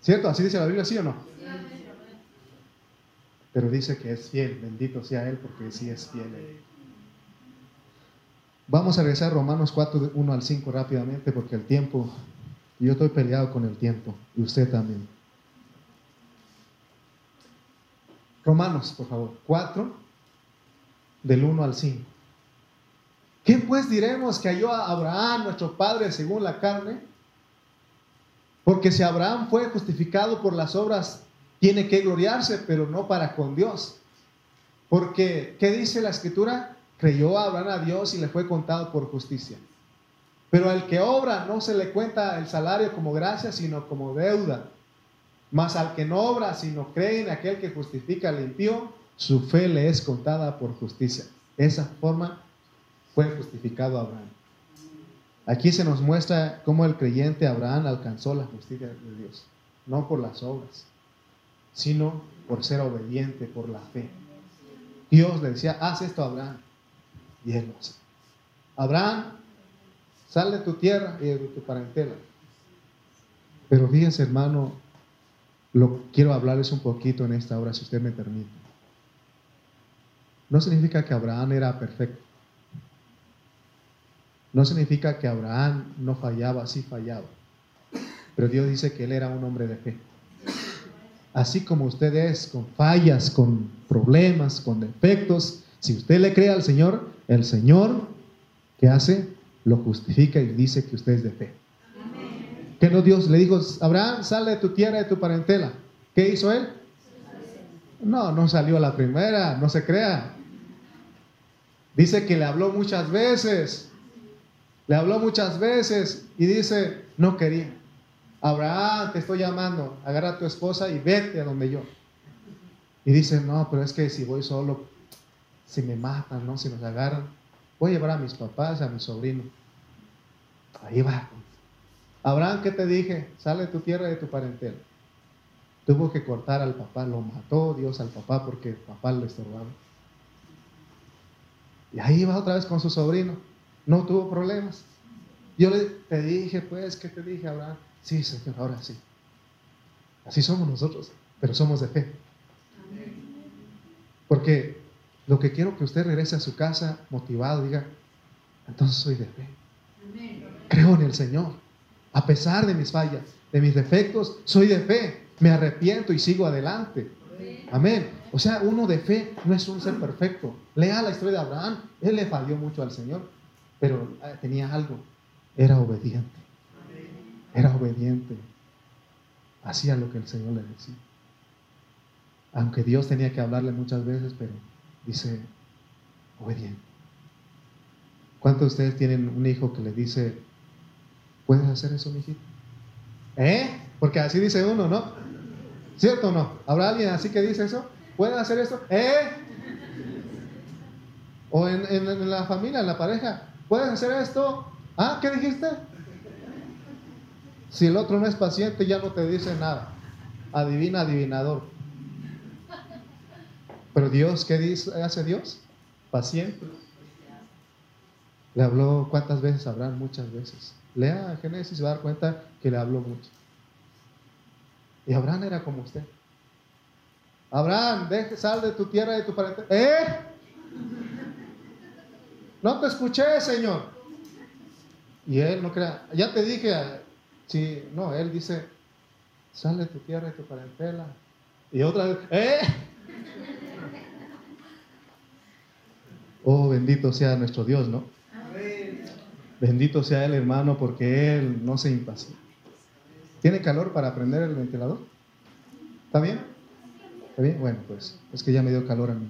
¿Cierto? ¿Así dice la Biblia, sí o no? pero dice que es fiel. Bendito sea Él porque sí es fiel. Vamos a regresar a Romanos 4, 1 al 5 rápidamente porque el tiempo, yo estoy peleado con el tiempo y usted también. Romanos, por favor, 4, del 1 al 5. ¿Qué pues diremos que halló a Abraham, nuestro padre, según la carne? Porque si Abraham fue justificado por las obras, tiene que gloriarse, pero no para con Dios. Porque, ¿qué dice la escritura? Creyó Abraham a Dios y le fue contado por justicia. Pero al que obra no se le cuenta el salario como gracia, sino como deuda. Mas al que no obra, sino cree en aquel que justifica al impío, su fe le es contada por justicia. esa forma fue justificado Abraham. Aquí se nos muestra cómo el creyente Abraham alcanzó la justicia de Dios, no por las obras, sino por ser obediente, por la fe. Dios le decía, haz esto a Abraham, y él lo hace. Abraham, sal de tu tierra y de tu parentela. Pero fíjense, hermano, lo quiero hablarles un poquito en esta hora, si usted me permite. No significa que Abraham era perfecto. No significa que Abraham no fallaba, sí fallaba. Pero Dios dice que él era un hombre de fe. Así como usted es, con fallas, con problemas, con defectos, si usted le cree al Señor, el Señor, ¿qué hace? Lo justifica y dice que usted es de fe. Que no Dios le dijo, Abraham, sale de tu tierra, de tu parentela. ¿Qué hizo él? No, no salió a la primera, no se crea. Dice que le habló muchas veces. Le habló muchas veces y dice, no quería. Abraham, te estoy llamando, agarra a tu esposa y vete a donde yo. Y dice, no, pero es que si voy solo, si me matan, ¿no? Si nos agarran, voy a llevar a mis papás, a mi sobrino. Ahí va. Abraham, ¿qué te dije? Sale de tu tierra y de tu parentela. Tuvo que cortar al papá, lo mató Dios al papá porque el papá lo estorbaba. Y ahí va otra vez con su sobrino no tuvo problemas. Yo le te dije, pues, ¿qué te dije, Abraham? Sí, Señor, ahora sí. Así somos nosotros, pero somos de fe. Porque lo que quiero que usted regrese a su casa motivado, diga, entonces soy de fe. Creo en el Señor. A pesar de mis fallas, de mis defectos, soy de fe. Me arrepiento y sigo adelante. Amén. O sea, uno de fe no es un ser perfecto. Lea la historia de Abraham. Él le falló mucho al Señor pero eh, tenía algo, era obediente. Era obediente. Hacía lo que el Señor le decía. Aunque Dios tenía que hablarle muchas veces, pero dice, obediente. ¿Cuántos de ustedes tienen un hijo que le dice, ¿puedes hacer eso, mi hijito? ¿Eh? Porque así dice uno, ¿no? ¿Cierto o no? ¿Habrá alguien así que dice eso? ¿Pueden hacer esto? ¿Eh? O en, en la familia, en la pareja, ¿Puedes hacer esto? ¿Ah? ¿Qué dijiste? Si el otro no es paciente, ya no te dice nada. Adivina, adivinador. Pero Dios, ¿qué dice, hace Dios? Paciente. Le habló cuántas veces Abraham, muchas veces. Lea Génesis y va a dar cuenta que le habló mucho. Y Abraham era como usted. Abraham, sal de tu tierra y de tu parentela. ¿Eh? No te escuché, Señor. Y él no crea, ya te dije, sí, no, él dice, sale tu tierra y tu parentela. Y otra vez, ¡eh! Oh, bendito sea nuestro Dios, ¿no? Bendito sea Él, hermano, porque Él no se impacienta. ¿Tiene calor para prender el ventilador? ¿Está bien? ¿Está bien? Bueno, pues es que ya me dio calor a mí.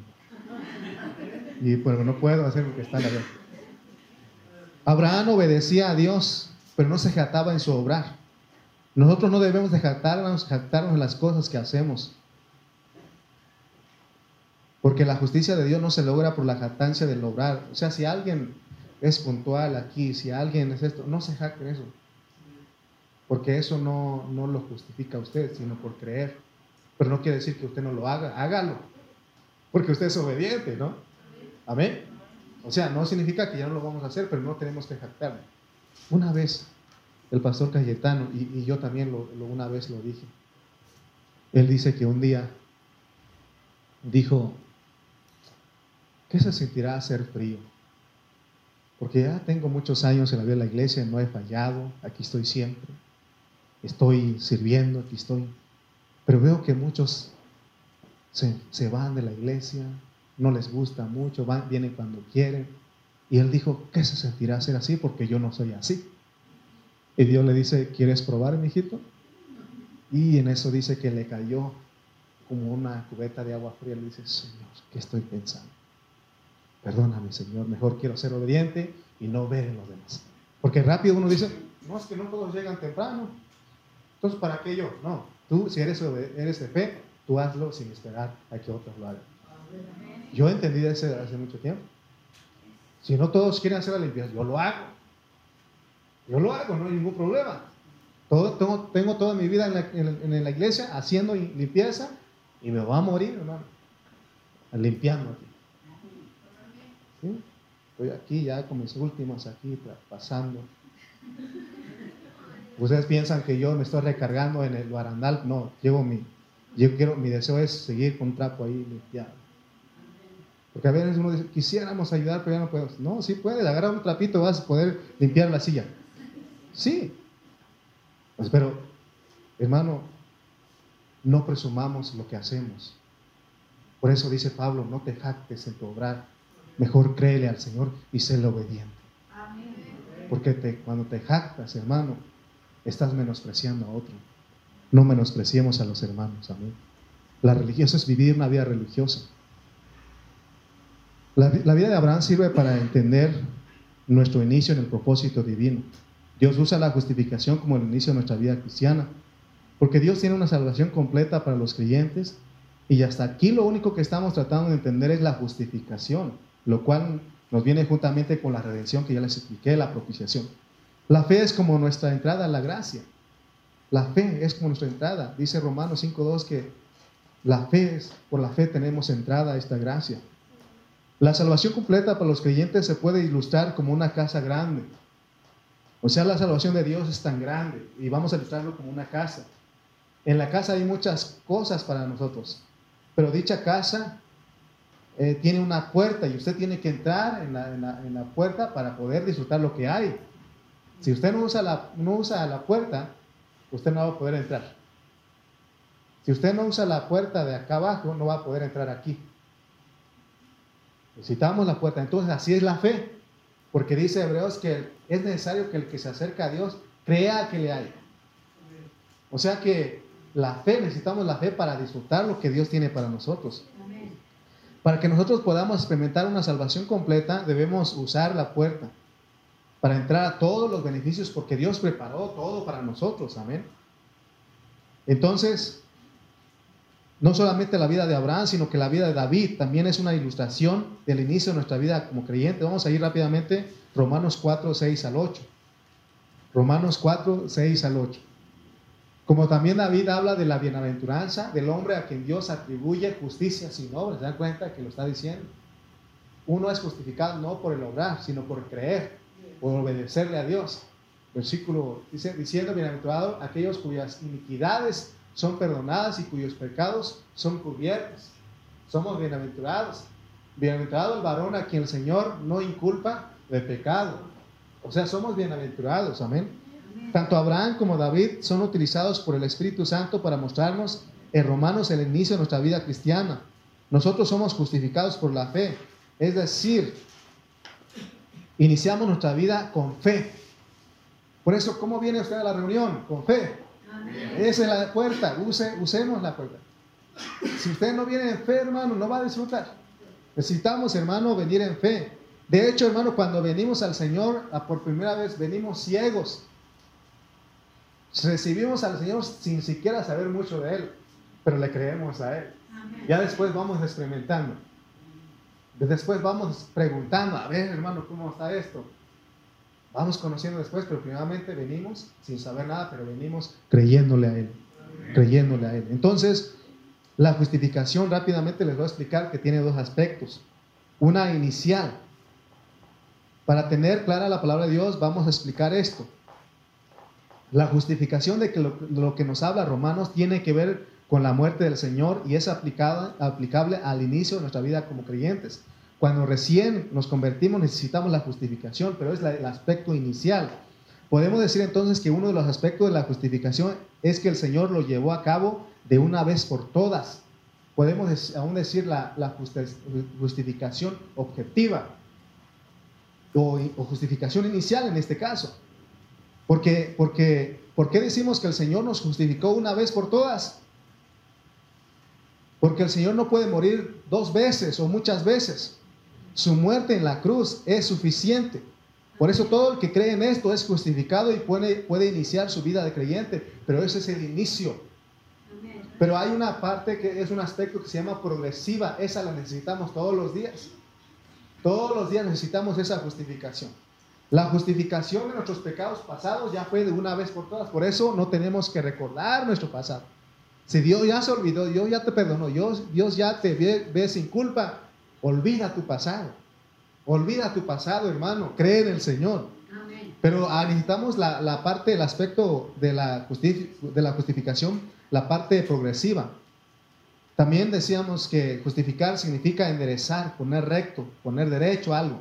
Y pues no puedo hacer lo que está la Abraham obedecía a Dios, pero no se jactaba en su obrar. Nosotros no debemos de jactarnos, jactarnos en las cosas que hacemos. Porque la justicia de Dios no se logra por la jactancia del obrar. O sea, si alguien es puntual aquí, si alguien es esto, no se jacte eso. Porque eso no, no lo justifica usted, sino por creer. Pero no quiere decir que usted no lo haga, hágalo. Porque usted es obediente, ¿no? Amén. O sea, no significa que ya no lo vamos a hacer, pero no tenemos que jactarnos. Una vez, el pastor Cayetano, y, yo también lo, una vez lo dije, él dice que un día dijo, ¿qué se sentirá hacer frío? Porque ya tengo muchos años en la vida de la iglesia, no he fallado, aquí estoy siempre, estoy sirviendo, aquí estoy. Pero veo que muchos se, van de la iglesia, no les gusta mucho, van, vienen cuando quieren. Y él dijo, ¿qué se sentirá ser así? Porque yo no soy así. Y Dios le dice, ¿quieres probar, mi hijito? Y en eso dice que le cayó como una cubeta de agua fría. Le dice, Señor, ¿qué estoy pensando? Perdóname, Señor, mejor quiero ser obediente y no ver en los demás. Porque rápido uno dice, no, es que no todos llegan temprano. Entonces, ¿para qué yo? No, tú si eres, eres de fe, tú hazlo sin esperar a que otros lo hagan. Yo entendí eso hace mucho tiempo. Si no todos quieren hacer la limpieza, yo lo hago. Yo lo hago, no hay ningún problema. Todo, tengo, toda mi vida en la, iglesia haciendo limpieza y me va a morir, hermano, limpiando aquí. Estoy aquí ya con mis últimos aquí pasando. Ustedes piensan que yo me estoy recargando en el barandal. No, llevo mi, yo quiero, mi deseo es seguir con trapo ahí limpiado. Porque a veces uno dice, quisiéramos ayudar, pero ya no podemos. No, sí puedes, agarrar un trapito, vas a poder limpiar la silla. Sí. Pues, pero, hermano, no presumamos lo que hacemos. Por eso dice Pablo, no te jactes en tu obrar, mejor créele al Señor y séle obediente. Porque te, cuando te jactas, hermano, estás menospreciando a otro. No menospreciemos a los hermanos, amén. La religiosa es vivir una vida religiosa. La, vida de Abraham sirve para entender nuestro inicio en el propósito divino. Dios usa la justificación como el inicio de nuestra vida cristiana, porque Dios tiene una salvación completa para los creyentes y hasta aquí lo único que estamos tratando de entender es la justificación, lo cual nos viene juntamente con la redención que ya les expliqué, la propiciación. La fe es como nuestra entrada a la gracia. La fe es como nuestra entrada. Dice Romanos 5.2 que la fe por la fe tenemos entrada a esta gracia. La salvación completa para los creyentes se puede ilustrar como una casa grande. O sea, la salvación de Dios es tan grande y vamos a ilustrarlo como una casa. En la casa hay muchas cosas para nosotros, pero dicha casa eh, tiene una puerta y usted tiene que entrar en la, puerta para poder disfrutar lo que hay. Si usted no usa, la, no usa la puerta, usted no va a poder entrar. Si usted no usa la puerta de acá abajo, no va a poder entrar aquí. Necesitamos la puerta. Entonces, así es la fe. Porque dice Hebreos que es necesario que el que se acerca a Dios crea que le hay. O sea que la fe, necesitamos la fe para disfrutar lo que Dios tiene para nosotros. Para que nosotros podamos experimentar una salvación completa, debemos usar la puerta para entrar a todos los beneficios, porque Dios preparó todo para nosotros. Amén. Entonces, no solamente la vida de Abraham, sino que la vida de David también es una ilustración del inicio de nuestra vida como creyente. Vamos a ir rápidamente, Romanos 4, 6 al 8. Romanos 4, 6 al 8. Como también David habla de la bienaventuranza del hombre a quien Dios atribuye justicia sin obras. ¿Se dan cuenta que lo está diciendo? Uno es justificado no por el obrar, sino por creer, por obedecerle a Dios. Versículo dice, diciendo, bienaventurado aquellos cuyas iniquidades son perdonadas y cuyos pecados son cubiertos. Somos bienaventurados. Bienaventurado el varón a quien el Señor no inculpa de pecado. O sea, somos bienaventurados, amén. Tanto Abraham como David son utilizados por el Espíritu Santo para mostrarnos en Romanos el inicio de nuestra vida cristiana. Nosotros somos justificados por la fe. Es decir, iniciamos nuestra vida con fe. Por eso, ¿cómo viene usted a la reunión? Con fe. Esa es la puerta, Use, usemos la puerta. Si usted no viene en fe, hermano, no va a disfrutar. Necesitamos, hermano, venir en fe. De hecho, hermano, cuando venimos al Señor por primera vez, venimos ciegos. Recibimos al Señor sin siquiera saber mucho de Él, pero le creemos a Él. Ya después vamos experimentando. Después vamos preguntando, a ver, hermano, ¿cómo está esto? Vamos conociendo después, pero primeramente venimos sin saber nada, pero venimos creyéndole a Él. Creyéndole a Él. Entonces, la justificación rápidamente les voy a explicar que tiene dos aspectos. Una inicial. Para tener clara la palabra de Dios, vamos a explicar esto. La justificación de que lo, que nos habla Romanos tiene que ver con la muerte del Señor y es aplicada, aplicable al inicio de nuestra vida como creyentes. Cuando recién nos convertimos necesitamos la justificación, pero es el aspecto inicial. Podemos decir entonces que uno de los aspectos de la justificación es que el Señor lo llevó a cabo de una vez por todas. Podemos aún decir la, justificación objetiva o, justificación inicial en este caso. Porque, porque, ¿Por qué decimos que el Señor nos justificó una vez por todas? Porque el Señor no puede morir dos veces o muchas veces. Su muerte en la cruz es suficiente. Por eso todo el que cree en esto es justificado y puede, puede iniciar su vida de creyente, pero ese es el inicio. Pero hay una parte que es un aspecto que se llama progresiva, esa la necesitamos todos los días. Todos los días necesitamos esa justificación. La justificación de nuestros pecados pasados ya fue de una vez por todas, por eso no tenemos que recordar nuestro pasado. Si Dios ya se olvidó, Dios ya te perdonó, Dios, Dios ya te ve sin culpa, olvida tu pasado. Olvida tu pasado, hermano. Cree en el Señor. Pero ah, necesitamos la, parte, el aspecto de la, de la justificación, la parte progresiva. También decíamos que justificar significa enderezar, poner recto, poner derecho a algo.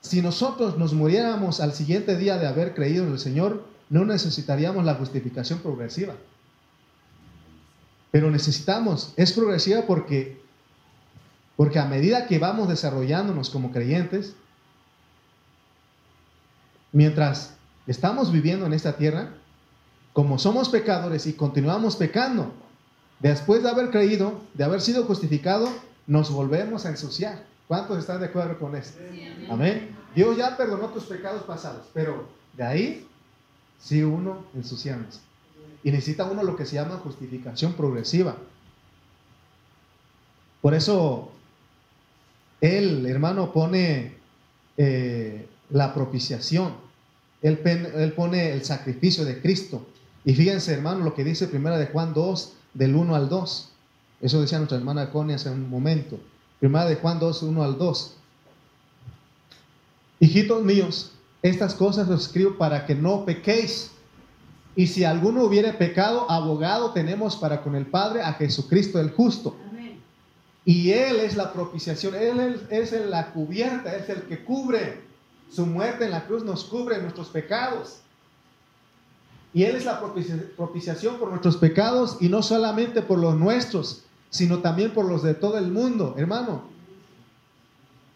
Si nosotros nos muriéramos al siguiente día de haber creído en el Señor, no necesitaríamos la justificación progresiva. Pero necesitamos, es progresiva porque porque a medida que vamos desarrollándonos como creyentes, mientras estamos viviendo en esta tierra, como somos pecadores y continuamos pecando, después de haber creído, de haber sido justificado, nos volvemos a ensuciar. ¿Cuántos están de acuerdo con esto? amén. Dios ya perdonó tus pecados pasados, pero de ahí sí uno ensuciamos. Y necesita uno lo que se llama justificación progresiva. Por eso él, hermano, pone eh, la propiciación. Él, pone el sacrificio de Cristo. Y fíjense, hermano, lo que dice primera de Juan 2, del 1 al 2. Eso decía nuestra hermana Connie hace un momento. Primera de Juan 2, 1 al 2. Hijitos míos, estas cosas os escribo para que no pequéis. Y si alguno hubiere pecado, abogado tenemos para con el Padre a Jesucristo el justo y Él es la propiciación, Él es, la cubierta, es el que cubre. Su muerte en la cruz nos cubre nuestros pecados. Y Él es la propiciación por nuestros pecados y no solamente por los nuestros, sino también por los de todo el mundo. Hermano,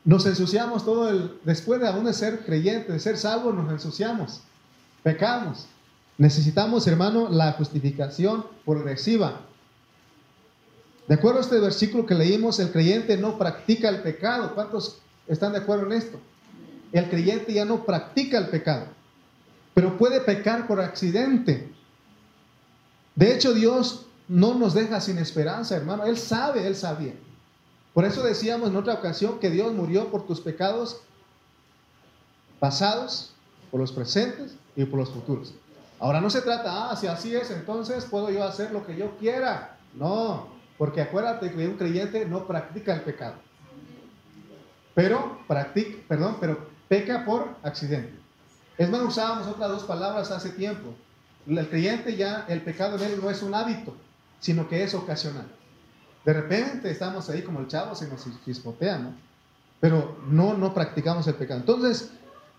nos ensuciamos todo el, después de aún de ser creyentes, de ser salvos, nos ensuciamos, pecamos. Necesitamos, hermano, la justificación progresiva. De acuerdo a este versículo que leímos, el creyente no practica el pecado. ¿Cuántos están de acuerdo en esto? El creyente ya no practica el pecado, pero puede pecar por accidente. De hecho, Dios no nos deja sin esperanza, hermano. Él sabe, Él sabía. Por eso decíamos en otra ocasión que Dios murió por tus pecados pasados, por los presentes y por los futuros. Ahora no se trata, ah, si así es, entonces puedo yo hacer lo que yo quiera. No, porque acuérdate que un creyente no practica el pecado. Pero practica, perdón, pero peca por accidente. Es más, usábamos otras dos palabras hace tiempo. El creyente ya, el pecado en él no es un hábito, sino que es ocasional. De repente estamos ahí como el chavo, se nos chispotea, ¿no? Pero no, no practicamos el pecado. Entonces,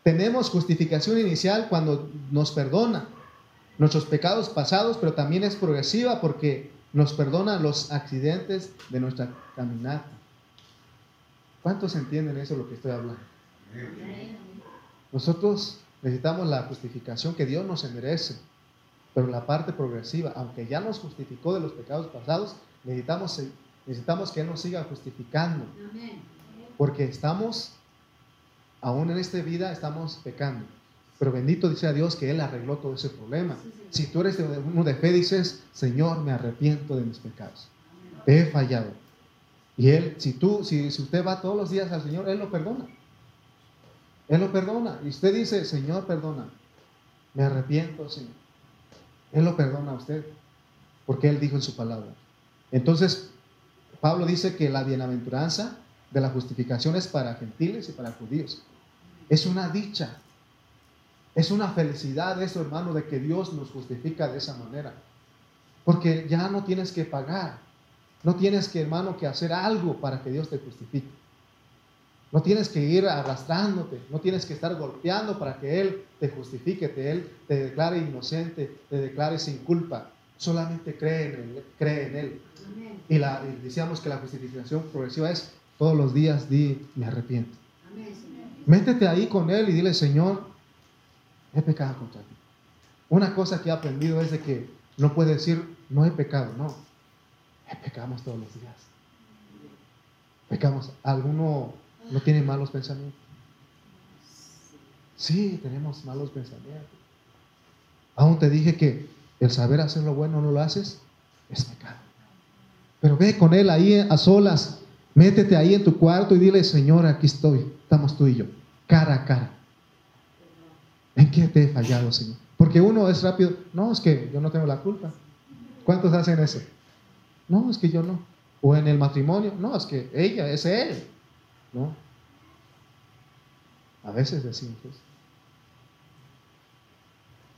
tenemos justificación inicial cuando nos perdona nuestros pecados pasados, pero también es progresiva porque nos perdona los accidentes de nuestra caminata. ¿Cuántos entienden eso lo que estoy hablando? Nosotros necesitamos la justificación que Dios nos merece, pero la parte progresiva, aunque ya nos justificó de los pecados pasados, necesitamos, necesitamos que Él nos siga justificando, porque estamos, aún en esta vida, estamos pecando. Pero bendito dice a Dios que Él arregló todo ese problema. Si tú eres uno de fe, dices, Señor, me arrepiento de mis pecados. He fallado. Y Él, si tú, si, si usted va todos los días al Señor, Él lo perdona. Él lo perdona. Y usted dice, Señor, perdona. Me arrepiento, Señor. Él lo perdona a usted. Porque Él dijo en su palabra. Entonces, Pablo dice que la bienaventuranza de la justificación es para gentiles y para judíos. Es una dicha es una felicidad eso, hermano, de que Dios nos justifica de esa manera. Porque ya no tienes que pagar. No tienes que, hermano, que hacer algo para que Dios te justifique. No tienes que ir arrastrándote, no tienes que estar golpeando para que Él te justifique, que Él te declare inocente, te declare sin culpa. Solamente cree en Él. Cree en él. Y, la, decíamos que la justificación progresiva es todos los días di, me arrepiento. Métete ahí con Él y dile, Señor, he pecado contra ti. Una cosa que he aprendido es de que no puede decir, no he pecado, no. Pecamos todos los días. Pecamos. Alguno no tiene malos pensamientos. Sí, tenemos malos pensamientos. Aún te dije que el saber hacer lo bueno no lo haces, es pecado. Pero ve con él ahí a solas, métete ahí en tu cuarto y dile, Señor, aquí estoy, estamos tú y yo, cara a cara. ¿En qué te he fallado, Señor? Porque uno es rápido, no, es que yo no tengo la culpa. ¿Cuántos hacen eso? No, es que yo no. O en el matrimonio, no, es que ella, es él. ¿No? A veces decimos eso.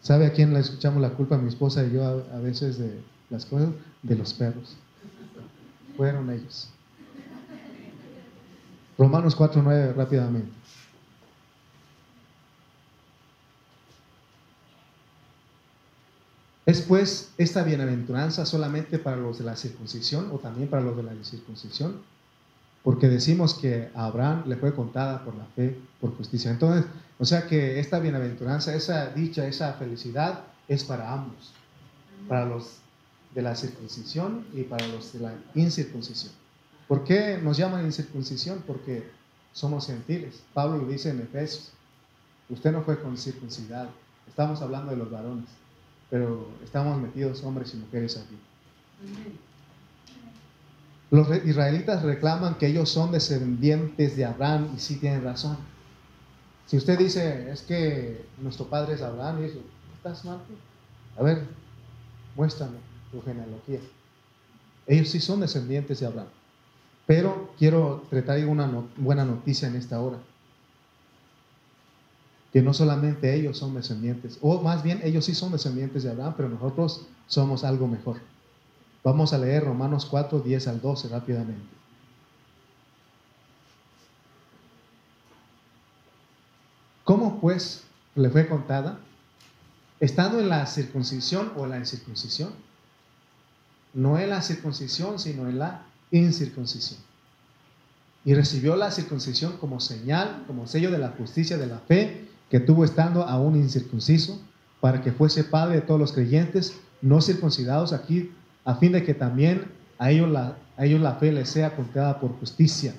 ¿Sabe a quién le escuchamos la culpa? Mi esposa y yo a, veces de las cosas, de los perros. Fueron ellos. Romanos 4.9 rápidamente. ¿Es pues esta bienaventuranza solamente para los de la circuncisión o también para los de la incircuncisión? Porque decimos que a Abraham le fue contada por la fe, por justicia. Entonces, o sea que esta bienaventuranza, esa dicha, esa felicidad es para ambos, para los de la circuncisión y para los de la incircuncisión. ¿Por qué nos llaman incircuncisión? Porque somos gentiles. Pablo lo dice en Efesios. Usted no fue con circuncidado. Estamos hablando de los varones pero estamos metidos hombres y mujeres aquí. Los israelitas reclaman que ellos son descendientes de Abraham y sí tienen razón. Si usted dice, es que nuestro padre es Abraham, y dice, ¿estás mal? A ver, muéstrame tu genealogía. Ellos sí son descendientes de Abraham. Pero quiero tratar una buena noticia en esta hora que no solamente ellos son descendientes, o más bien ellos sí son descendientes de Abraham, pero nosotros somos algo mejor. Vamos a leer Romanos 4, 10 al 12 rápidamente. ¿Cómo pues le fue contada? Estando en la circuncisión o en la incircuncisión. No en la circuncisión, sino en la incircuncisión. Y recibió la circuncisión como señal, como sello de la justicia de la fe que tuvo estando aún incircunciso, para que fuese padre de todos los creyentes no circuncidados aquí, a fin de que también a ellos la, a ellos la fe les sea contada por justicia.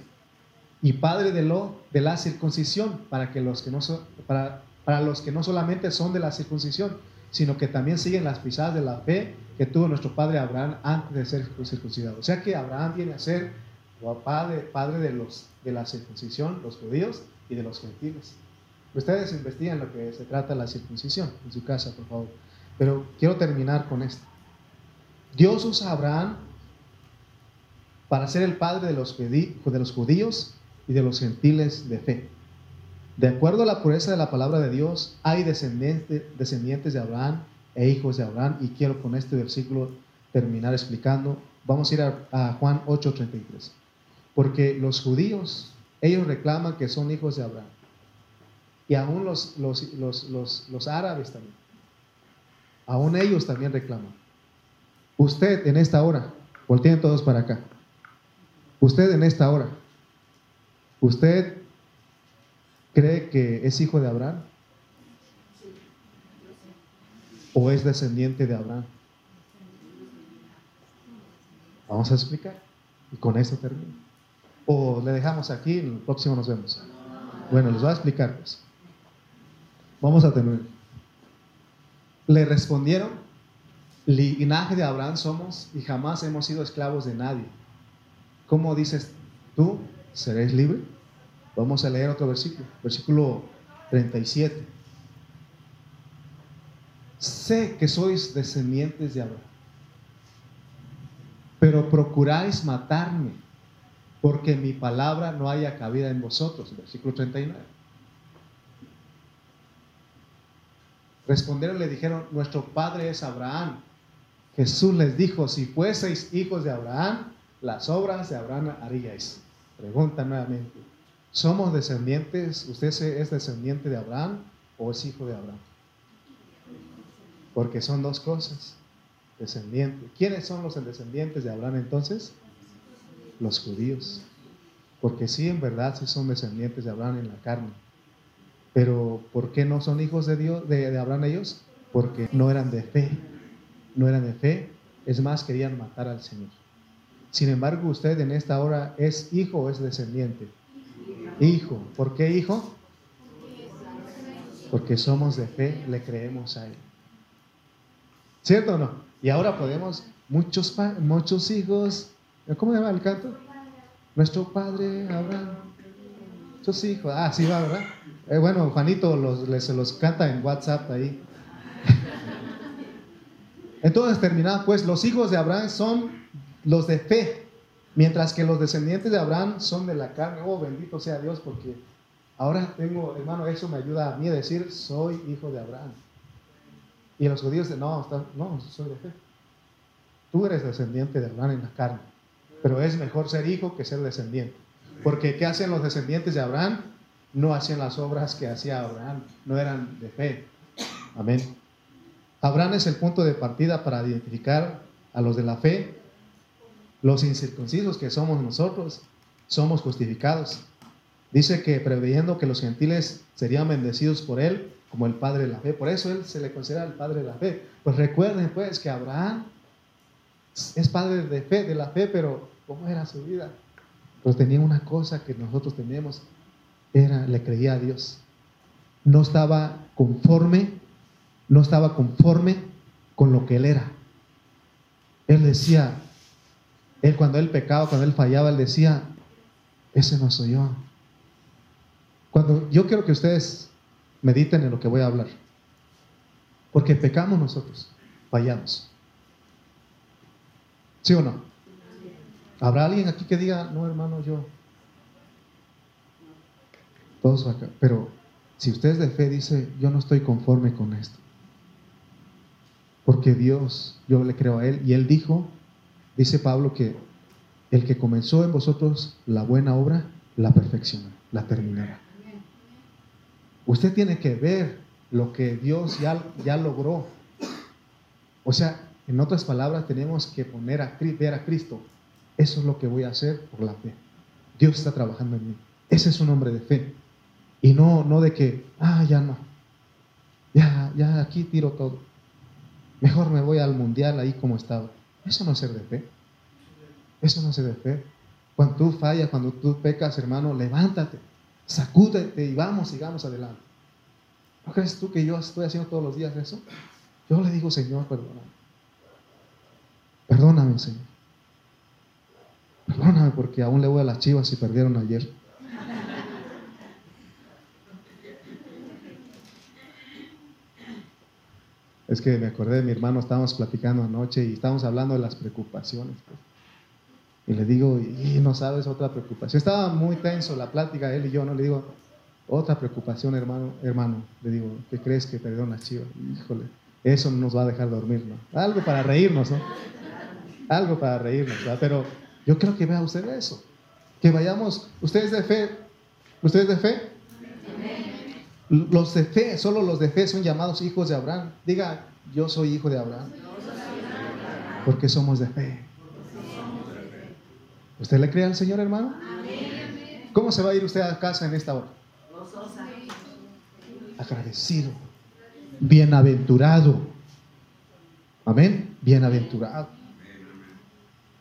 Y padre de, lo, de la circuncisión, para, que los que no para, para los que no solamente son de la circuncisión, sino que también siguen las pisadas de la fe que tuvo nuestro padre Abraham antes de ser circuncidado. O sea que Abraham viene a ser padre, padre de, los, de la circuncisión, los judíos y de los gentiles. Ustedes investigan lo que se trata de la circuncisión en su casa, por favor. Pero quiero terminar con esto. Dios usa a Abraham para ser el padre de los, judíos y de los gentiles de fe. De acuerdo a la pureza de la palabra de Dios, hay descendientes, descendientes de Abraham e hijos de Abraham. Y quiero con este versículo terminar explicando. Vamos a ir a, a Juan 8:33. Porque los judíos, ellos reclaman que son hijos de Abraham y aún los, los, árabes también. Aún ellos también reclaman. Usted en esta hora, volteen todos para acá. Usted en esta hora, ¿usted cree que es hijo de Abraham? ¿O es descendiente de Abraham? Vamos a explicar. Y con esto termino. O le dejamos aquí, en el próximo nos vemos. Bueno, les voy a explicar. Pues. Vamos a tener. Le respondieron, linaje de Abraham somos y jamás hemos sido esclavos de nadie. ¿Cómo dices tú? ¿Seréis libre? Vamos a leer otro versículo, versículo 37. Sé que sois descendientes de Abraham, pero procuráis matarme, porque mi palabra no haya cabida en vosotros. Versículo 39. Respondieron y le dijeron, nuestro padre es Abraham. Jesús les dijo, si fueseis hijos de Abraham, las obras de Abraham haríais. Pregunta nuevamente, ¿somos descendientes? ¿Usted es descendiente de Abraham o es hijo de Abraham? Porque son dos cosas. Descendiente. ¿Quiénes son los descendientes de Abraham entonces? Los judíos. Porque sí, en verdad, sí son descendientes de Abraham en la carne. Pero ¿por qué no son hijos de Dios, de, de Abraham ellos? Porque no eran de fe. No eran de fe. Es más, querían matar al Señor. Sin embargo, usted en esta hora es hijo o es descendiente. Hijo. ¿Por qué hijo? Porque somos de fe, le creemos a Él. ¿Cierto o no? Y ahora podemos, muchos, muchos hijos, ¿cómo se llama el canto? Nuestro padre Abraham. Muchos hijos. Ah, sí va, ¿verdad? Eh, bueno, Juanito se los canta en WhatsApp ahí. Entonces, terminado, pues los hijos de Abraham son los de fe, mientras que los descendientes de Abraham son de la carne. Oh, bendito sea Dios, porque ahora tengo, hermano, eso me ayuda a mí a decir, soy hijo de Abraham. Y los judíos dicen, no, no, soy de fe. Tú eres descendiente de Abraham en la carne, pero es mejor ser hijo que ser descendiente. Porque ¿qué hacen los descendientes de Abraham? No hacían las obras que hacía Abraham, no eran de fe. Amén. Abraham es el punto de partida para identificar a los de la fe. Los incircuncisos que somos nosotros, somos justificados. Dice que preveyendo que los gentiles serían bendecidos por él, como el padre de la fe. Por eso él se le considera el padre de la fe. Pues recuerden pues que Abraham es padre de fe, de la fe, pero ¿cómo era su vida? Pues tenía una cosa que nosotros tenemos, era, le creía a Dios. No estaba conforme, no estaba conforme con lo que él era. Él decía, él cuando él pecaba, cuando él fallaba, él decía, ese no soy yo. Cuando yo quiero que ustedes mediten en lo que voy a hablar. Porque pecamos nosotros, fallamos. ¿Sí o no? ¿Habrá alguien aquí que diga, no hermano, yo? Todos acá. Pero si usted es de fe, dice, yo no estoy conforme con esto. Porque Dios, yo le creo a Él. Y Él dijo, dice Pablo, que el que comenzó en vosotros la buena obra, la perfecciona, la terminará. Usted tiene que ver lo que Dios ya, ya logró. O sea, en otras palabras, tenemos que poner a, ver a Cristo. Eso es lo que voy a hacer por la fe. Dios está trabajando en mí. Ese es un hombre de fe. Y no, no de que, ah, ya no. Ya, ya aquí tiro todo. Mejor me voy al mundial ahí como estaba. Eso no es ser de fe. Eso no es ser de fe. Cuando tú fallas, cuando tú pecas, hermano, levántate sacúdete y vamos, sigamos adelante. ¿No crees tú que yo estoy haciendo todos los días eso? Yo le digo, Señor, perdóname. Perdóname, Señor. Perdóname porque aún le voy a las chivas y perdieron ayer. Es que me acordé de mi hermano, estábamos platicando anoche y estábamos hablando de las preocupaciones. Pues. Y le digo, y no sabes otra preocupación. Estaba muy tenso la plática, él y yo, ¿no? Le digo, otra preocupación, hermano, hermano. Le digo, ¿qué crees que perdió una chiva? Híjole, eso no nos va a dejar dormir, ¿no? Algo para reírnos, ¿no? Algo para reírnos, ¿verdad? Pero yo creo que vea usted eso. Que vayamos, ustedes de fe, ustedes de fe. Los de fe, solo los de fe son llamados hijos de Abraham. Diga, yo soy hijo de Abraham. Porque somos de fe. ¿Usted le cree al Señor, hermano? ¿Cómo se va a ir usted a casa en esta hora? Agradecido. Bienaventurado. Amén. Bienaventurado.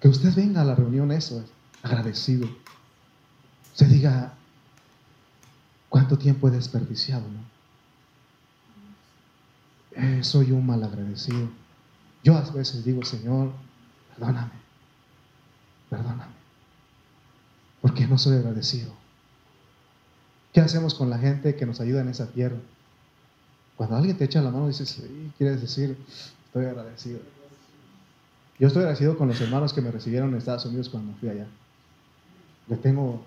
Que usted venga a la reunión, eso es. Agradecido. Se diga, ¿cuánto tiempo he desperdiciado? Eh, soy un mal agradecido. Yo a veces digo, Señor, perdóname. Perdóname porque no soy agradecido. ¿Qué hacemos con la gente que nos ayuda en esa tierra? Cuando alguien te echa la mano, dices, sí, quieres decir, estoy agradecido. Yo estoy agradecido con los hermanos que me recibieron en Estados Unidos cuando fui allá. Le tengo